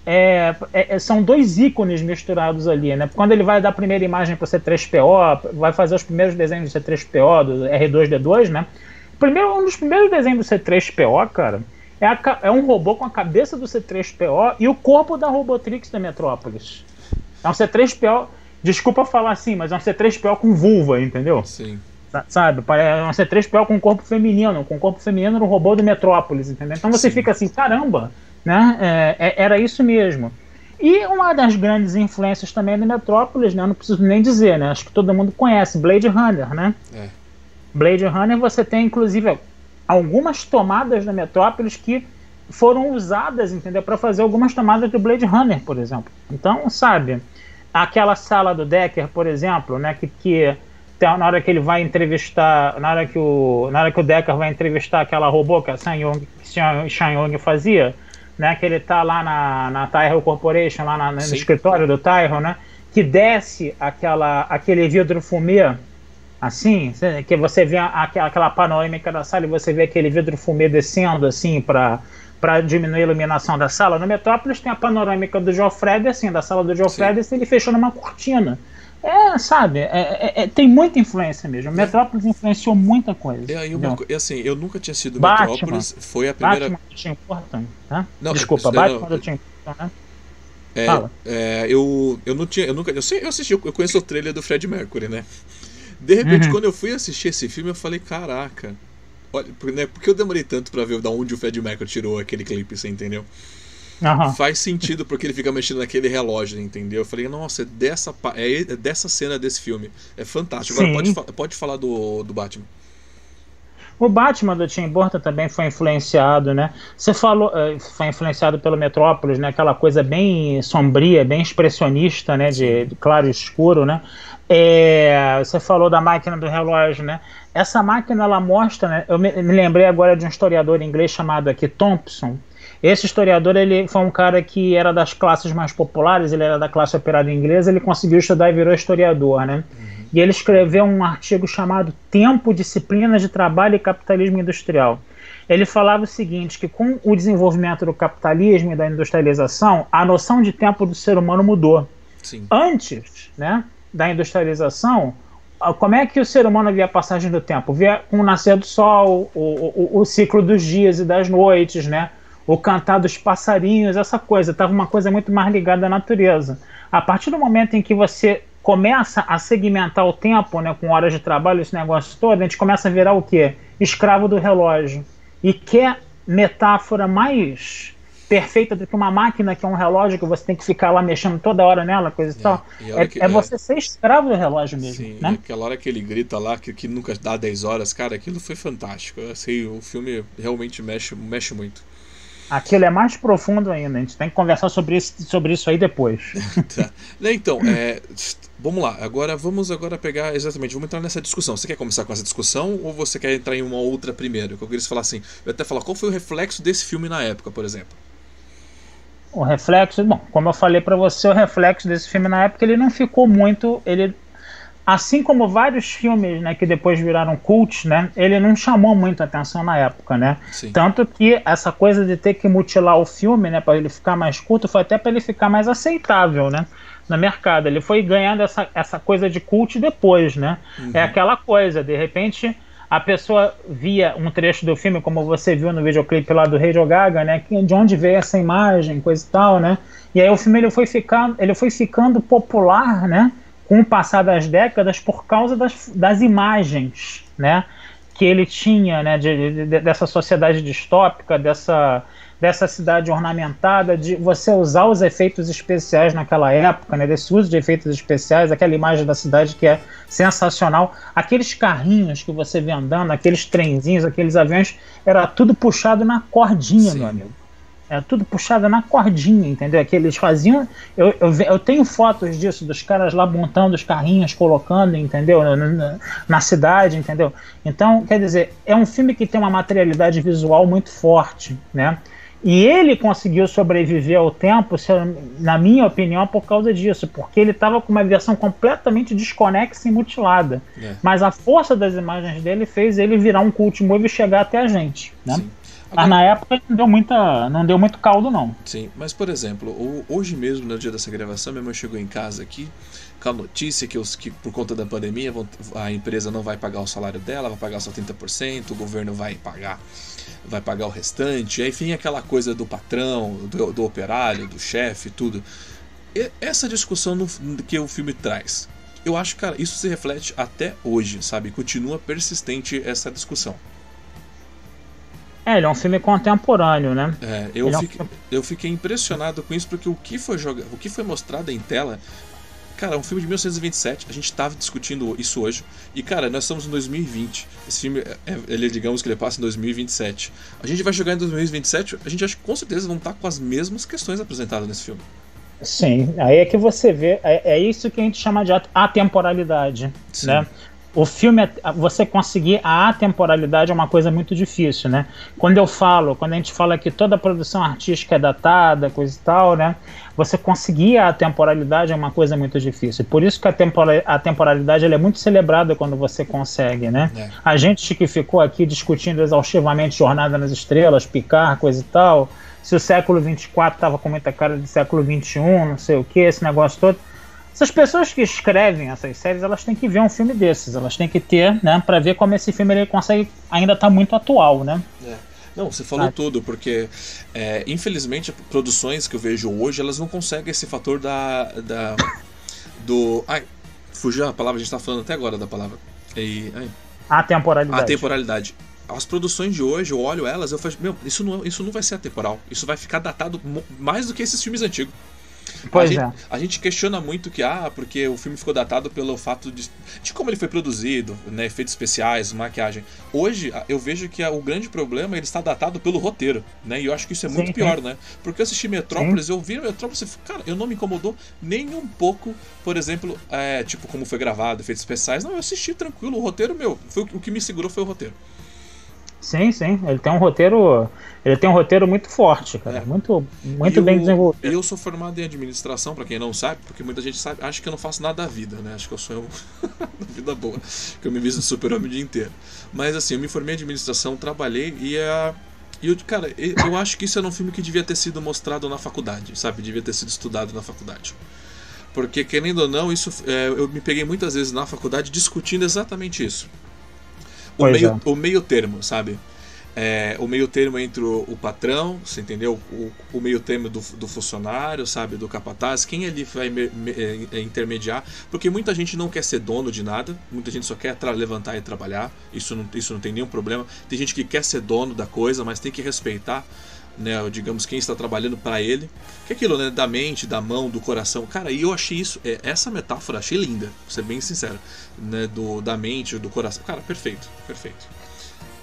é, é, são dois ícones misturados ali, né? Quando ele vai dar a primeira imagem para o C3PO, vai fazer os primeiros desenhos do C3PO, do R2D2, né? Primeiro, um dos primeiros desenhos do C3PO, cara, é, a, é, um robô com a cabeça do C3PO e o corpo da Robotrix da Metrópolis. É um C3PO, desculpa falar assim, mas é um C3PO com vulva, entendeu? Sim. Sabe? É um C3PO com corpo feminino, com corpo feminino no robô do Metrópolis, entendeu? Então você Sim. fica assim, caramba, né? É, é, era isso mesmo. E uma das grandes influências também do Metrópolis, né? Não preciso nem dizer, né? Acho que todo mundo conhece, Blade Runner, né? É. Blade Runner você tem, inclusive, algumas tomadas da Metrópolis que foram usadas, entendeu? Para fazer algumas tomadas do Blade Runner, por exemplo. Então, sabe, aquela sala do Decker, por exemplo, né? Que, que na hora que ele vai entrevistar, na hora que o, na hora que o Decker vai entrevistar aquela robô que a San Yong, Yong fazia, né, que ele tá lá na, na Tyro Corporation, lá na, no Sim. escritório do Tyro, né, que desce aquela, aquele vidro fumê, assim, que você vê aquela, aquela panorâmica da sala e você vê aquele vidro fumê descendo, assim, para para diminuir a iluminação da sala. No Metrópolis tem a panorâmica do Joe Fred, assim, da sala do Joe Fred, ele fechou numa cortina. É, sabe, é, é, é, tem muita influência mesmo. Metrópolis influenciou muita coisa. É, e uma, assim, eu nunca tinha sido Batman, Metrópolis, foi a primeira. Batman do Tim Burton, tá? Não, Desculpa, é, Batman não, do Tim Burton, né? É, Fala. é, eu, eu não tinha, eu nunca, eu sei, eu assisti, eu conheço o trailer do Fred Mercury, né? De repente, uhum. quando eu fui assistir esse filme, eu falei, caraca, olha, né, por que eu demorei tanto para ver da onde o Fred Mercury tirou aquele clipe, você entendeu? Uhum. Faz sentido porque ele fica mexendo naquele relógio, entendeu? Eu falei, nossa, é dessa, é dessa cena desse filme. É fantástico. Agora pode, pode falar do, do Batman. O Batman do Tim Burton também foi influenciado, né? Você falou, eh, foi influenciado pelo Metrópolis, né? Aquela coisa bem sombria, bem expressionista, né? De, de claro e escuro, né? É, você falou da máquina do relógio, né? Essa máquina ela mostra, né? Eu me, me lembrei agora de um historiador inglês chamado aqui Thompson, esse historiador ele foi um cara que era das classes mais populares, ele era da classe operária inglesa, ele conseguiu estudar e virou historiador, né? Uhum. E ele escreveu um artigo chamado Tempo, Disciplinas de Trabalho e Capitalismo Industrial. Ele falava o seguinte, que com o desenvolvimento do capitalismo e da industrialização, a noção de tempo do ser humano mudou. Sim. Antes né, da industrialização, como é que o ser humano via a passagem do tempo? Via com o nascer do sol, o, o, o ciclo dos dias e das noites, né? O cantar dos passarinhos, essa coisa, estava uma coisa muito mais ligada à natureza. A partir do momento em que você começa a segmentar o tempo, né, com horas de trabalho, esse negócio todo, a gente começa a virar o quê? Escravo do relógio. E quer metáfora mais perfeita do que uma máquina que é um relógio que você tem que ficar lá mexendo toda hora nela, coisa e é, tal. E é, que, é, você ser escravo do relógio mesmo. Sim, né? aquela hora que ele grita lá, que, que nunca dá 10 horas, cara, aquilo foi fantástico. Assim, o filme realmente mexe, mexe muito. Aquilo é mais profundo ainda. A gente tem que conversar sobre isso, sobre isso aí depois. tá. Né, então, é, vamos lá. Agora vamos agora pegar exatamente. Vamos entrar nessa discussão. Você quer começar com essa discussão ou você quer entrar em uma outra primeiro? Que eu queria falar assim. Eu até falar qual foi o reflexo desse filme na época, por exemplo. O reflexo, bom, como eu falei para você, o reflexo desse filme na época ele não ficou muito, ele assim como vários filmes, né, que depois viraram cult, né, ele não chamou muito atenção na época, né? Sim. Tanto que essa coisa de ter que mutilar o filme, né, para ele ficar mais curto, foi até para ele ficar mais aceitável, né? no mercado. Ele foi ganhando essa, essa coisa de cult depois, né? Uhum. É aquela coisa, de repente a pessoa via um trecho do filme, como você viu no videoclipe lá do Rei Gaga, né? De onde veio essa imagem, coisa e tal, né? E aí o filme ele foi ficando, ele foi ficando popular, né? Com o passar das décadas por causa das, das imagens, né? Que ele tinha, né? De, de, dessa sociedade distópica, dessa dessa cidade ornamentada, de você usar os efeitos especiais naquela época, né, desse uso de efeitos especiais, aquela imagem da cidade que é sensacional, aqueles carrinhos que você vê andando, aqueles trenzinhos, aqueles aviões, era tudo puxado na cordinha, Sim. meu amigo. Era tudo puxado na cordinha, entendeu? Que eles faziam. Eu, eu, eu, tenho fotos disso, dos caras lá montando os carrinhos, colocando, entendeu? Na, na, na, cidade, entendeu? Então, quer dizer, é um filme que tem uma materialidade visual muito forte, né? E ele conseguiu sobreviver ao tempo, na minha opinião, por causa disso, porque ele estava com uma versão completamente desconexa e mutilada. É. Mas a força das imagens dele fez ele virar um cult movie e chegar até a gente. Né? Agora, mas na época não deu, muita, não deu muito caldo, não. Sim, mas por exemplo, hoje mesmo, no dia dessa gravação, minha mãe chegou em casa aqui com a notícia que, os, que por conta da pandemia a empresa não vai pagar o salário dela, vai pagar só 30%, o governo vai pagar vai pagar o restante, enfim, aquela coisa do patrão, do, do operário, do chefe, tudo. E essa discussão no, que o filme traz, eu acho, cara, isso se reflete até hoje, sabe? Continua persistente essa discussão. É, ele é um filme contemporâneo, né? É, eu, fiquei, é um... eu fiquei impressionado com isso porque o que foi jogado, o que foi mostrado em tela Cara, é um filme de 1927, a gente tava discutindo isso hoje. E, cara, nós estamos em 2020. Esse filme, é, é, ele, digamos que ele passa em 2027. A gente vai jogar em 2027, a gente acha que com certeza vão estar com as mesmas questões apresentadas nesse filme. Sim, aí é que você vê, é, é isso que a gente chama de atemporalidade, Sim. né? O filme, você conseguir a atemporalidade é uma coisa muito difícil, né? Quando eu falo, quando a gente fala que toda produção artística é datada, coisa e tal, né? Você conseguir a temporalidade é uma coisa muito difícil. Por isso que a, tempora, a temporalidade é muito celebrada quando você consegue, né? É. A gente que ficou aqui discutindo exaustivamente Jornada nas Estrelas, Picar, coisa e tal, se o século 24 estava com muita cara de século 21, não sei o que, esse negócio todo essas pessoas que escrevem essas séries, elas têm que ver um filme desses, elas têm que ter, né, para ver como esse filme ele consegue ainda tá muito atual, né? É. Não, você falou ah. tudo, porque é, infelizmente produções que eu vejo hoje, elas não conseguem esse fator da. da do. Ai, fugiu a palavra, a gente tá falando até agora da palavra. E, ai. A temporalidade. A temporalidade. As produções de hoje, eu olho elas, eu falo, meu, isso não, isso não vai ser atemporal. Isso vai ficar datado mais do que esses filmes antigos. Pois a, é. gente, a gente questiona muito que, ah, porque o filme ficou datado pelo fato de, de como ele foi produzido, né, efeitos especiais, maquiagem. Hoje, eu vejo que o grande problema ele está datado pelo roteiro, né, e eu acho que isso é muito sim, pior, né, porque eu assisti Metrópolis, sim. eu vi Metrópolis e, cara, eu não me incomodou nem um pouco, por exemplo, é, tipo, como foi gravado, efeitos especiais, não, eu assisti tranquilo, o roteiro, meu, foi, o que me segurou foi o roteiro. Sim, sim. Ele tem um roteiro. Ele tem um roteiro muito forte, cara. É. Muito, muito bem desenvolvido. Eu sou formado em administração, para quem não sabe, porque muita gente sabe, acha que eu não faço nada da vida, né? Acho que eu sou uma vida boa, que eu me visto super-homem o dia inteiro. Mas assim, eu me formei em administração, trabalhei e a. E eu, cara, eu acho que isso era um filme que devia ter sido mostrado na faculdade, sabe? Devia ter sido estudado na faculdade. Porque, querendo ou não, isso é, eu me peguei muitas vezes na faculdade discutindo exatamente isso o meio, é. o meio termo, sabe? É, o meio termo entre o, o patrão, você entendeu? O, o, meio termo do, do funcionário, sabe? Do capataz, quem ele vai me, me, é, intermediar, porque muita gente não quer ser dono de nada, muita gente só quer levantar e trabalhar, isso não, isso não tem nenhum problema. Tem gente que quer ser dono da coisa, mas tem que respeitar, né? Digamos, quem está trabalhando para ele, que é aquilo, né? Da mente, da mão, do coração. Cara, e eu achei isso, é, essa metáfora, achei linda, vou ser bem sincero, né? Do, da mente, do coração. Cara, perfeito, perfeito.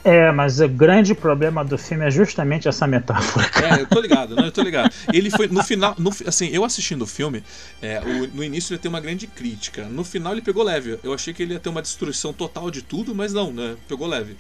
É, mas o grande problema do filme é justamente essa metáfora. É, eu tô ligado, não, eu tô ligado. Ele foi no final, no, assim, eu assistindo o filme, é, o, no início ele tem uma grande crítica. No final ele pegou leve. Eu achei que ele ia ter uma destruição total de tudo, mas não, né? Pegou leve.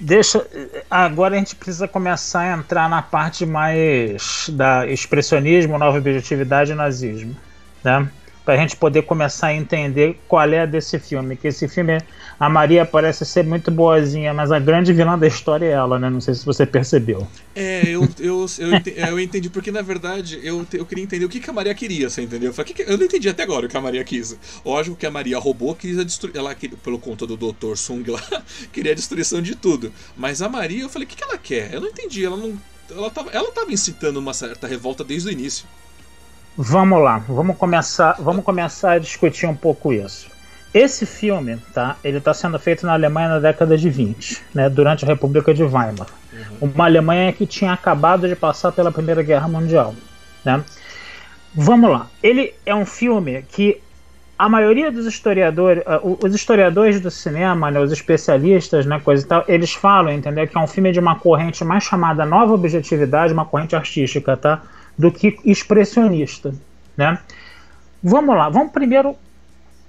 Deixa. Agora a gente precisa começar a entrar na parte mais da expressionismo, nova objetividade e nazismo. Né? Para a gente poder começar a entender qual é desse filme. Que esse filme, a Maria parece ser muito boazinha, mas a grande vilã da história é ela, né? Não sei se você percebeu. É, eu, eu, eu, entendi, eu entendi, porque na verdade eu, eu queria entender o que, que a Maria queria, você entendeu? Eu, falei, que que, eu não entendi até agora o que a Maria quis. Lógico que a Maria roubou, quis destruir. Ela, pelo conta do Dr. Sung lá, queria a destruição de tudo. Mas a Maria, eu falei, o que, que ela quer? Eu não entendi. Ela não. Ela tava, ela tava incitando uma certa revolta desde o início. Vamos lá, vamos começar, vamos começar a discutir um pouco isso. Esse filme, tá? Ele está sendo feito na Alemanha na década de 20, né? Durante a República de Weimar, uhum. uma Alemanha que tinha acabado de passar pela Primeira Guerra Mundial, né? Vamos lá. Ele é um filme que a maioria dos historiadores, uh, os historiadores do cinema, né, os especialistas, né, coisa e tal, eles falam, entendeu, que é um filme de uma corrente mais chamada nova objetividade, uma corrente artística, tá? Do que expressionista. Né? Vamos lá, vamos primeiro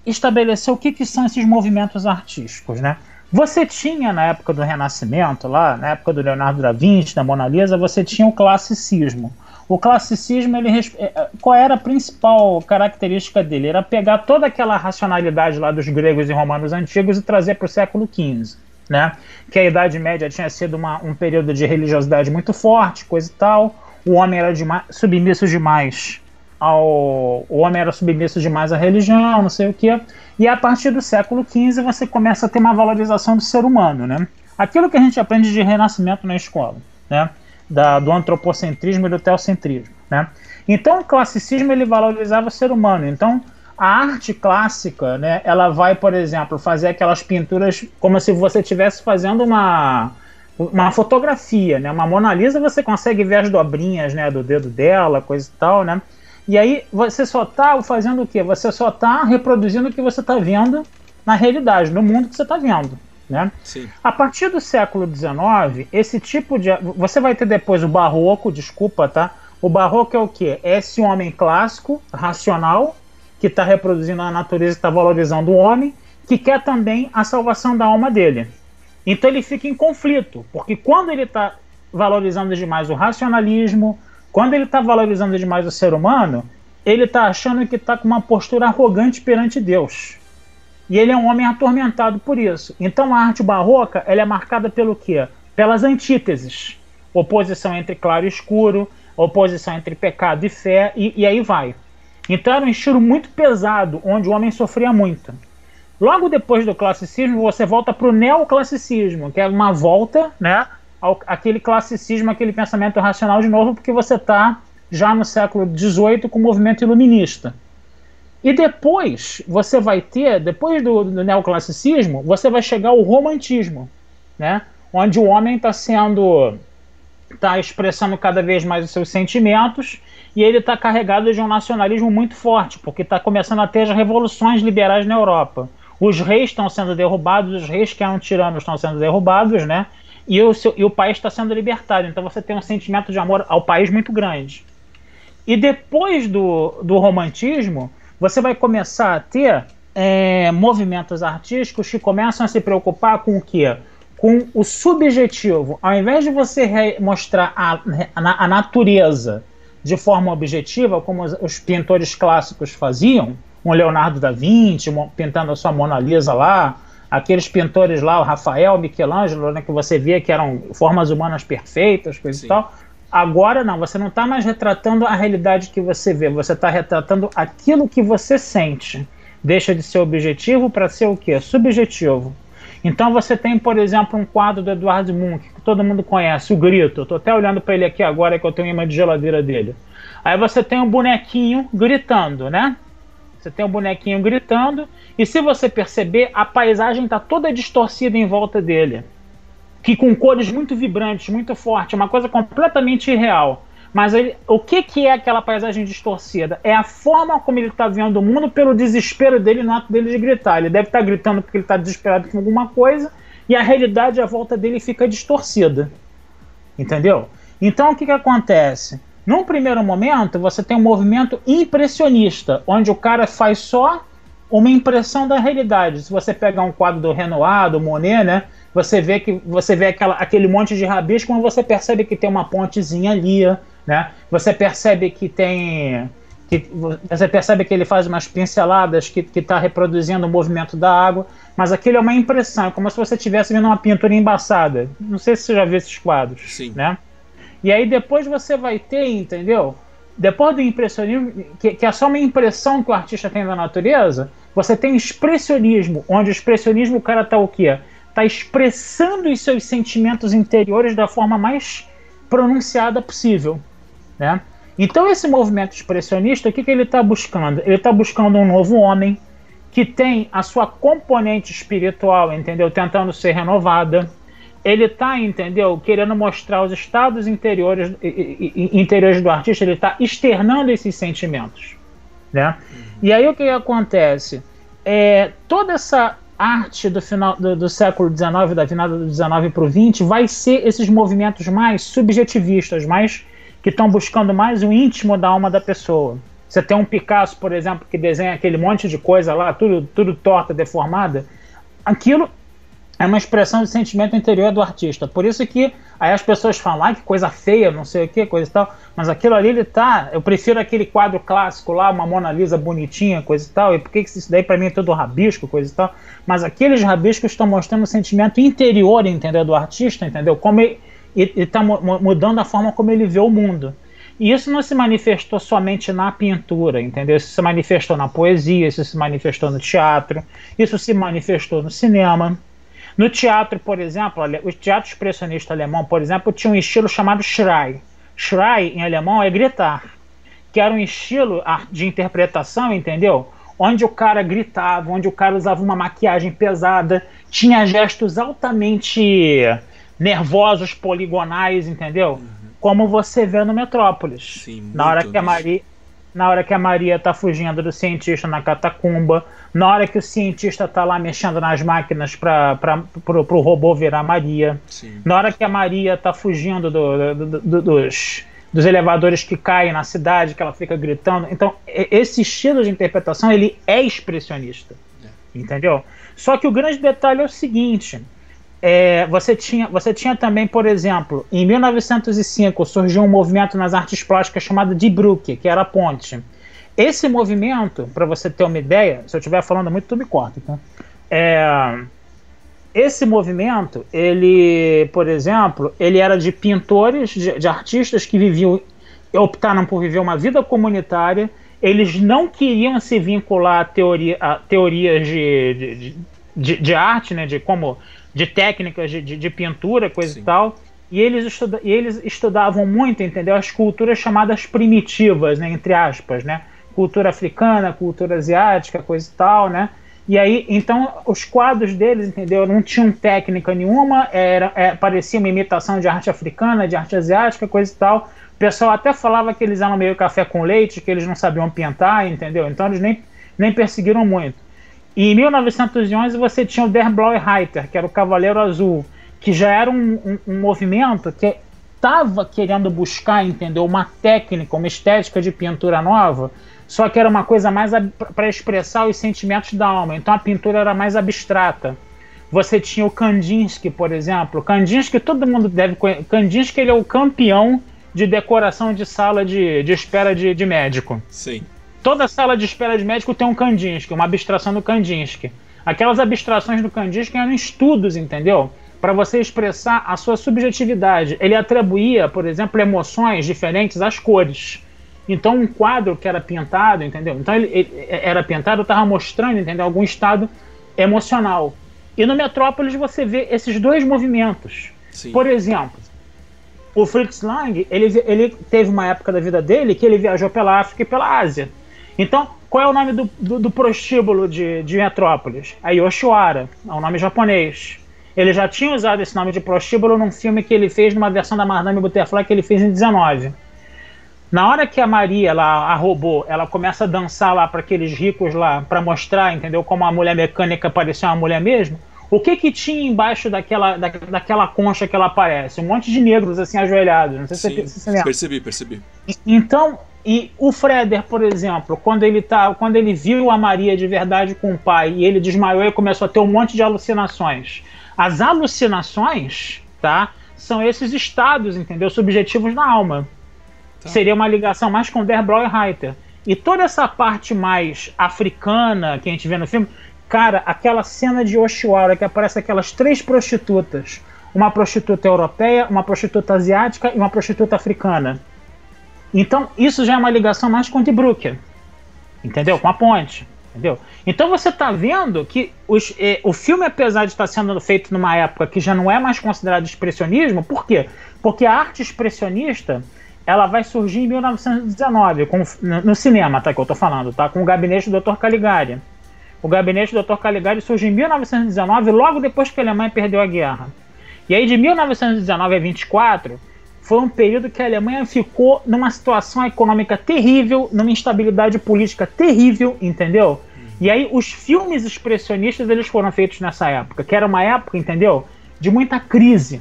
estabelecer o que, que são esses movimentos artísticos. Né? Você tinha na época do Renascimento, lá na época do Leonardo da Vinci, da Mona Lisa, você tinha o classicismo. O classicismo, ele, é, é, qual era a principal característica dele? Era pegar toda aquela racionalidade lá dos gregos e romanos antigos e trazer para o século XV. Né? Que a Idade Média tinha sido uma, um período de religiosidade muito forte, coisa e tal o homem era demais, submisso demais ao o homem era submisso demais à religião, não sei o que. E a partir do século XV você começa a ter uma valorização do ser humano, né? Aquilo que a gente aprende de renascimento na escola, né? Da, do antropocentrismo e do teocentrismo, né? Então o classicismo ele valorizava o ser humano. Então a arte clássica, né? Ela vai, por exemplo, fazer aquelas pinturas como se você estivesse fazendo uma uma fotografia, né? Uma Mona Lisa você consegue ver as dobrinhas, né, do dedo dela, coisa e tal, né? E aí você só está fazendo o quê? Você só está reproduzindo o que você está vendo na realidade, no mundo que você está vendo. Né? Sim. A partir do século XIX, esse tipo de. Você vai ter depois o barroco, desculpa, tá? O barroco é o quê? É esse homem clássico, racional, que está reproduzindo a natureza, está valorizando o homem, que quer também a salvação da alma dele. Então ele fica em conflito, porque quando ele está valorizando demais o racionalismo, quando ele está valorizando demais o ser humano, ele está achando que está com uma postura arrogante perante Deus. E ele é um homem atormentado por isso. Então a arte barroca ela é marcada pelo quê? Pelas antíteses. Oposição entre claro e escuro, oposição entre pecado e fé, e, e aí vai. Então era um estilo muito pesado, onde o homem sofria muito. Logo depois do classicismo, você volta para o neoclassicismo, que é uma volta, né, ao, aquele classicismo, aquele pensamento racional de novo, porque você está já no século XVIII com o movimento iluminista. E depois você vai ter, depois do, do neoclassicismo, você vai chegar ao romantismo, né, onde o homem está sendo está expressando cada vez mais os seus sentimentos e ele está carregado de um nacionalismo muito forte, porque está começando a ter as revoluções liberais na Europa os reis estão sendo derrubados, os reis que eram tiranos estão sendo derrubados, né? E o, seu, e o país está sendo libertado. Então você tem um sentimento de amor ao país muito grande. E depois do, do romantismo, você vai começar a ter é, movimentos artísticos que começam a se preocupar com o quê? Com o subjetivo. Ao invés de você mostrar a, a, a natureza de forma objetiva, como os, os pintores clássicos faziam, um Leonardo da Vinci pintando a sua Mona Lisa lá, aqueles pintores lá, o Rafael, Michelangelo, né, que você via que eram formas humanas perfeitas, coisa e tal. Agora não, você não está mais retratando a realidade que você vê, você está retratando aquilo que você sente. Deixa de ser objetivo para ser o quê? Subjetivo. Então você tem, por exemplo, um quadro do Eduardo Munch, que todo mundo conhece, o Grito. Estou até olhando para ele aqui agora que eu tenho uma de geladeira dele. Aí você tem um bonequinho gritando, né? Você tem um bonequinho gritando, e se você perceber, a paisagem está toda distorcida em volta dele. Que com cores muito vibrantes, muito fortes, uma coisa completamente irreal. Mas ele, o que, que é aquela paisagem distorcida? É a forma como ele está vendo o mundo pelo desespero dele no ato dele de gritar. Ele deve estar tá gritando porque ele está desesperado com alguma coisa, e a realidade à volta dele fica distorcida. Entendeu? Então o que, que acontece? Num primeiro momento, você tem um movimento impressionista, onde o cara faz só uma impressão da realidade. Se você pegar um quadro do Renoir, do Monet, né? Você vê que você vê aquela, aquele monte de rabisco, mas você percebe que tem uma pontezinha ali, né? Você percebe que tem que você percebe que ele faz umas pinceladas que está reproduzindo o movimento da água, mas aquilo é uma impressão, é como se você estivesse vendo uma pintura embaçada. Não sei se você já viu esses quadros, Sim. né? E aí depois você vai ter, entendeu? Depois do impressionismo, que, que é só uma impressão que o artista tem da natureza, você tem expressionismo, onde o expressionismo o cara tá o quê? Tá expressando os seus sentimentos interiores da forma mais pronunciada possível, né? Então esse movimento expressionista, o que, que ele está buscando? Ele está buscando um novo homem que tem a sua componente espiritual, entendeu? Tentando ser renovada. Ele está, entendeu? Querendo mostrar os estados interiores, interiores do artista. Ele está externando esses sentimentos, né? E aí o que acontece? É, toda essa arte do final do, do século XIX, da virada do XIX para o XX, vai ser esses movimentos mais subjetivistas, mais que estão buscando mais o íntimo da alma da pessoa. Você tem um Picasso, por exemplo, que desenha aquele monte de coisa lá, tudo, tudo torta, deformada. Aquilo é uma expressão de sentimento interior do artista. Por isso que aí as pessoas falam, ah, que coisa feia, não sei o que, coisa e tal. Mas aquilo ali, ele tá. Eu prefiro aquele quadro clássico lá, uma Mona Lisa bonitinha, coisa e tal. E por que isso daí para mim é tudo rabisco, coisa e tal. Mas aqueles rabiscos estão mostrando o sentimento interior, entendeu? Do artista, entendeu? Como ele está mudando a forma como ele vê o mundo. E isso não se manifestou somente na pintura, entendeu? Isso se manifestou na poesia, isso se manifestou no teatro, isso se manifestou no cinema. No teatro, por exemplo, o teatro expressionista alemão, por exemplo, tinha um estilo chamado Schrei. Schrei, em alemão, é gritar, que era um estilo de interpretação, entendeu? Onde o cara gritava, onde o cara usava uma maquiagem pesada, tinha gestos altamente nervosos, poligonais, entendeu? Uhum. Como você vê no Metrópolis. Sim, na hora que a Maria na hora que a Maria tá fugindo do cientista na catacumba, na hora que o cientista tá lá mexendo nas máquinas para pro robô virar Maria, Sim. na hora que a Maria tá fugindo do, do, do, dos, dos elevadores que caem na cidade, que ela fica gritando. Então, esse estilo de interpretação, ele é expressionista. É. Entendeu? Só que o grande detalhe é o seguinte, é, você, tinha, você tinha também, por exemplo, em 1905 surgiu um movimento nas artes plásticas chamado de Brücke, que era a ponte. Esse movimento, para você ter uma ideia, se eu estiver falando muito, tu me corta, tá? É, esse movimento, ele, por exemplo, ele era de pintores, de, de artistas que viviam, optaram por viver uma vida comunitária. Eles não queriam se vincular a, teoria, a teorias de, de, de, arte, né, de como de técnicas de pintura, coisa Sim. e tal. E eles, estuda, e eles estudavam muito, entendeu? As culturas chamadas primitivas, né? Entre aspas, né? Cultura africana, cultura asiática, coisa e tal, né? E aí, então, os quadros deles, entendeu? Não tinham técnica nenhuma, era, é, parecia uma imitação de arte africana, de arte asiática, coisa e tal. O pessoal até falava que eles eram meio café com leite, que eles não sabiam pintar, entendeu? Então eles nem, nem perseguiram muito. E em 1911 você tinha o Der Blaue Reiter, que era o Cavaleiro Azul, que já era um, um, um movimento que estava querendo buscar, entendeu, uma técnica, uma estética de pintura nova, só que era uma coisa mais para expressar os sentimentos da alma. Então a pintura era mais abstrata. Você tinha o Kandinsky, por exemplo. Kandinsky, todo mundo deve conhecer. Kandinsky ele é o campeão de decoração de sala de, de espera de, de médico. Sim. Toda sala de espera de médico tem um Kandinsky, uma abstração do Kandinsky. Aquelas abstrações do Kandinsky eram estudos, entendeu? Para você expressar a sua subjetividade. Ele atribuía, por exemplo, emoções diferentes às cores. Então, um quadro que era pintado, entendeu? Então, ele, ele era pintado, estava mostrando, entendeu? Algum estado emocional. E no Metrópolis você vê esses dois movimentos. Sim. Por exemplo, o Fritz Lang, ele, ele teve uma época da vida dele que ele viajou pela África e pela Ásia. Então, qual é o nome do, do, do prostíbulo de, de Metrópolis? É Yoshiwara, é um nome japonês. Ele já tinha usado esse nome de prostíbulo num filme que ele fez numa versão da Madame Butterfly que ele fez em 19. Na hora que a Maria, lá, a robô, ela começa a dançar lá para aqueles ricos lá, para mostrar, entendeu, como a mulher mecânica parecia uma mulher mesmo, o que que tinha embaixo daquela, da, daquela concha que ela aparece? Um monte de negros assim ajoelhados. Não sei Sim, se você lembra. Percebi, percebi. Então, E o Freder, por exemplo, quando ele tá, quando ele viu a Maria de verdade com o pai e ele desmaiou e começou a ter um monte de alucinações. As alucinações, tá? São esses estados, entendeu? Subjetivos na alma. Tá. Seria uma ligação mais com Der Breuer E toda essa parte mais africana que a gente vê no filme, cara, aquela cena de Oshiwara que aparece aquelas três prostitutas, uma prostituta europeia, uma prostituta asiática e uma prostituta africana então, isso já é uma ligação mais com o Brooker, entendeu? Com a ponte, entendeu? Então, você está vendo que os, eh, o filme, apesar de estar sendo feito numa época que já não é mais considerado expressionismo, por quê? Porque a arte expressionista ela vai surgir em 1919, com, no, cinema, tá? Que eu estou falando, tá? Com o gabinete do Dr. Caligari. O gabinete do Dr. Caligari surge em 1919, logo depois que a Alemanha perdeu a guerra. E aí, de 1919 a 24, foi um período que a Alemanha ficou numa situação econômica terrível, numa instabilidade política terrível, entendeu? E aí os filmes expressionistas eles foram feitos nessa época, que era uma época, entendeu? De muita crise.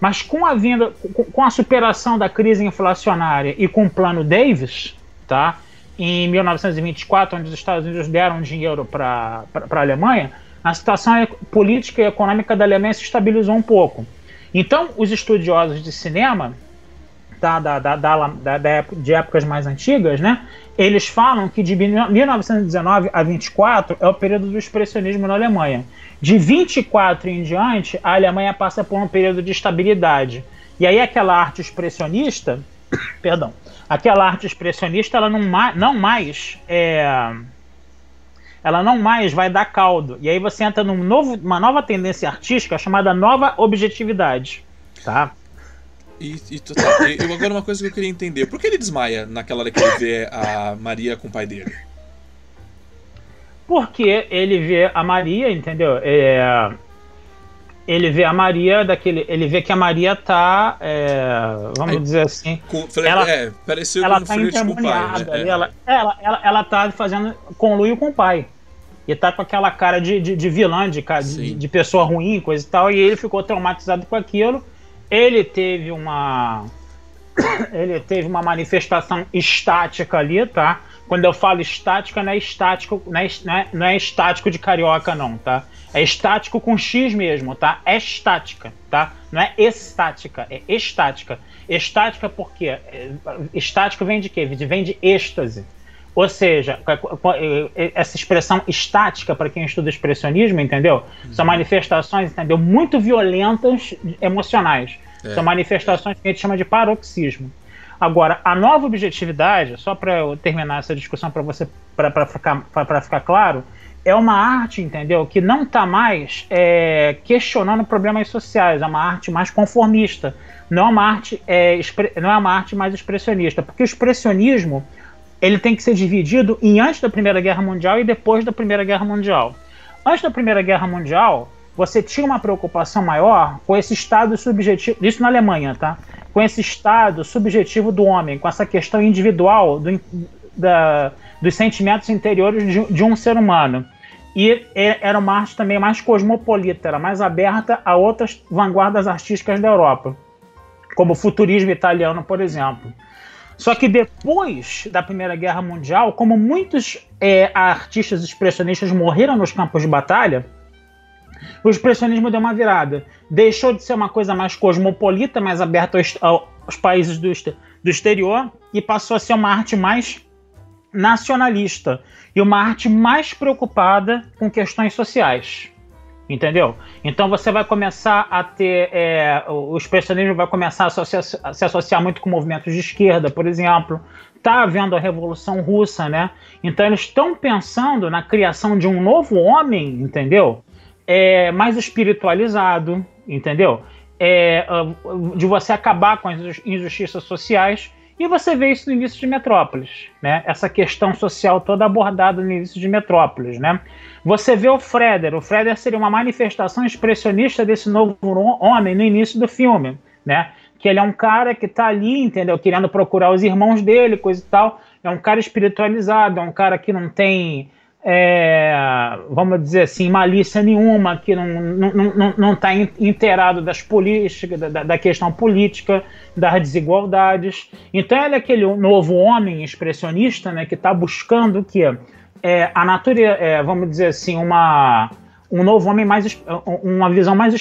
Mas com a vinda, com a superação da crise inflacionária e com o plano Davis, tá? Em 1924, onde os Estados Unidos deram dinheiro para a Alemanha, a situação política e econômica da Alemanha se estabilizou um pouco. Então, os estudiosos de cinema, tá, da, da, da, da, de épocas mais antigas, né, eles falam que de 1919 a 24 é o período do expressionismo na Alemanha. De 24 em diante, a Alemanha passa por um período de estabilidade. E aí aquela arte expressionista, perdão, aquela arte expressionista, ela não, não mais é, ela não mais vai dar caldo. E aí você entra numa nova tendência artística chamada nova objetividade. Tá? E, e, tá, eu, agora uma coisa que eu queria entender. Por que ele desmaia naquela hora que ele vê a Maria com o pai dele? Porque ele vê a Maria, entendeu? É, ele vê a Maria daquele. Ele vê que a Maria tá. É, vamos Aí, dizer assim. Com, ela, é, pareceu ela tá com o pai. Né? Ela, ela, ela, ela tá fazendo conluio com o pai. E tá com aquela cara de, de, de vilã, de, de, de, pessoa ruim, coisa e tal. E ele ficou traumatizado com aquilo. Ele teve uma. ele teve uma manifestação estática ali, tá? Quando eu falo estática, não é estático, não é, não é, não é estático de carioca, não, tá? É estático com X mesmo, tá? É estática, tá? Não é estática, é estática. Estática por quê? É, estático vem de quê? Vem de êxtase. Ou seja, essa expressão estática, para quem estuda expressionismo, entendeu? São uhum. manifestações, entendeu? Muito violentas emocionais. É. São manifestações que a gente chama de paroxismo. Agora, a nova objetividade, só para eu terminar essa discussão para você, para ficar, ficar claro, é uma arte, entendeu? Que não está mais é, questionando problemas sociais, é uma arte mais conformista. Não é uma arte, é, não é uma arte mais expressionista, porque o expressionismo ele tem que ser dividido em antes da Primeira Guerra Mundial e depois da Primeira Guerra Mundial. Antes da Primeira Guerra Mundial, você tinha uma preocupação maior com esse estado subjetivo, isso na Alemanha, tá? Com esse estado subjetivo do homem, com essa questão individual do, da, dos sentimentos interiores de, de, um ser humano. E era uma arte também mais cosmopolita, era mais aberta a outras vanguardas artísticas da Europa, como o futurismo italiano, por exemplo. Só que depois da Primeira Guerra Mundial, como muitos é, artistas expressionistas morreram nos campos de batalha, o expressionismo deu uma virada. Deixou de ser uma coisa mais cosmopolita, mais aberta aos, aos países do, do exterior, e passou a ser uma arte mais nacionalista e uma arte mais preocupada com questões sociais. Entendeu? Então você vai começar a ter. É, o expressionismo vai começar a, associar, a, se associar muito com movimentos de esquerda, por exemplo. Está havendo a Revolução Russa, né? Então eles estão pensando na criação de um novo homem, entendeu? É, mais espiritualizado, entendeu? É, de você acabar com as injustiças sociais e você vê isso no início de Metrópolis, né? Essa questão social toda abordada no início de Metrópolis, né? Você vê o Freder, o Freder seria uma manifestação expressionista desse novo homem no início do filme, né? Que ele é um cara que está ali, entendeu? Querendo procurar os irmãos dele, coisa e tal. É um cara espiritualizado, é um cara que não tem é, vamos dizer assim, malícia nenhuma, que não está não, não, não tá inteirado das políticas, da, da, questão política, das desigualdades. Então ele é aquele novo homem expressionista né, que está buscando que é, a natureza, é, vamos dizer assim, uma, um novo homem mais uma visão mais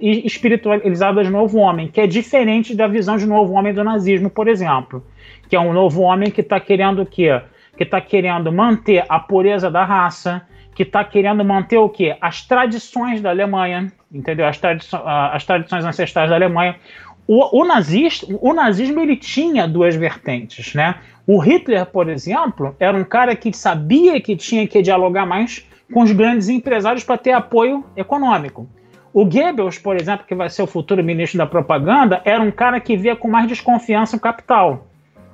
espiritualizada de novo homem, que é diferente da visão de novo homem do nazismo, por exemplo, que é um novo homem que está querendo o quê? Que está querendo manter a pureza da raça, que está querendo manter o quê? As tradições da Alemanha, entendeu? As, tradições, as tradições ancestrais da Alemanha. O, o, nazista, o nazismo ele tinha duas vertentes, né? O Hitler, por exemplo, era um cara que sabia que tinha que dialogar mais com os grandes empresários para ter apoio econômico. O Goebbels, por exemplo, que vai ser o futuro ministro da propaganda, era um cara que via com mais desconfiança o capital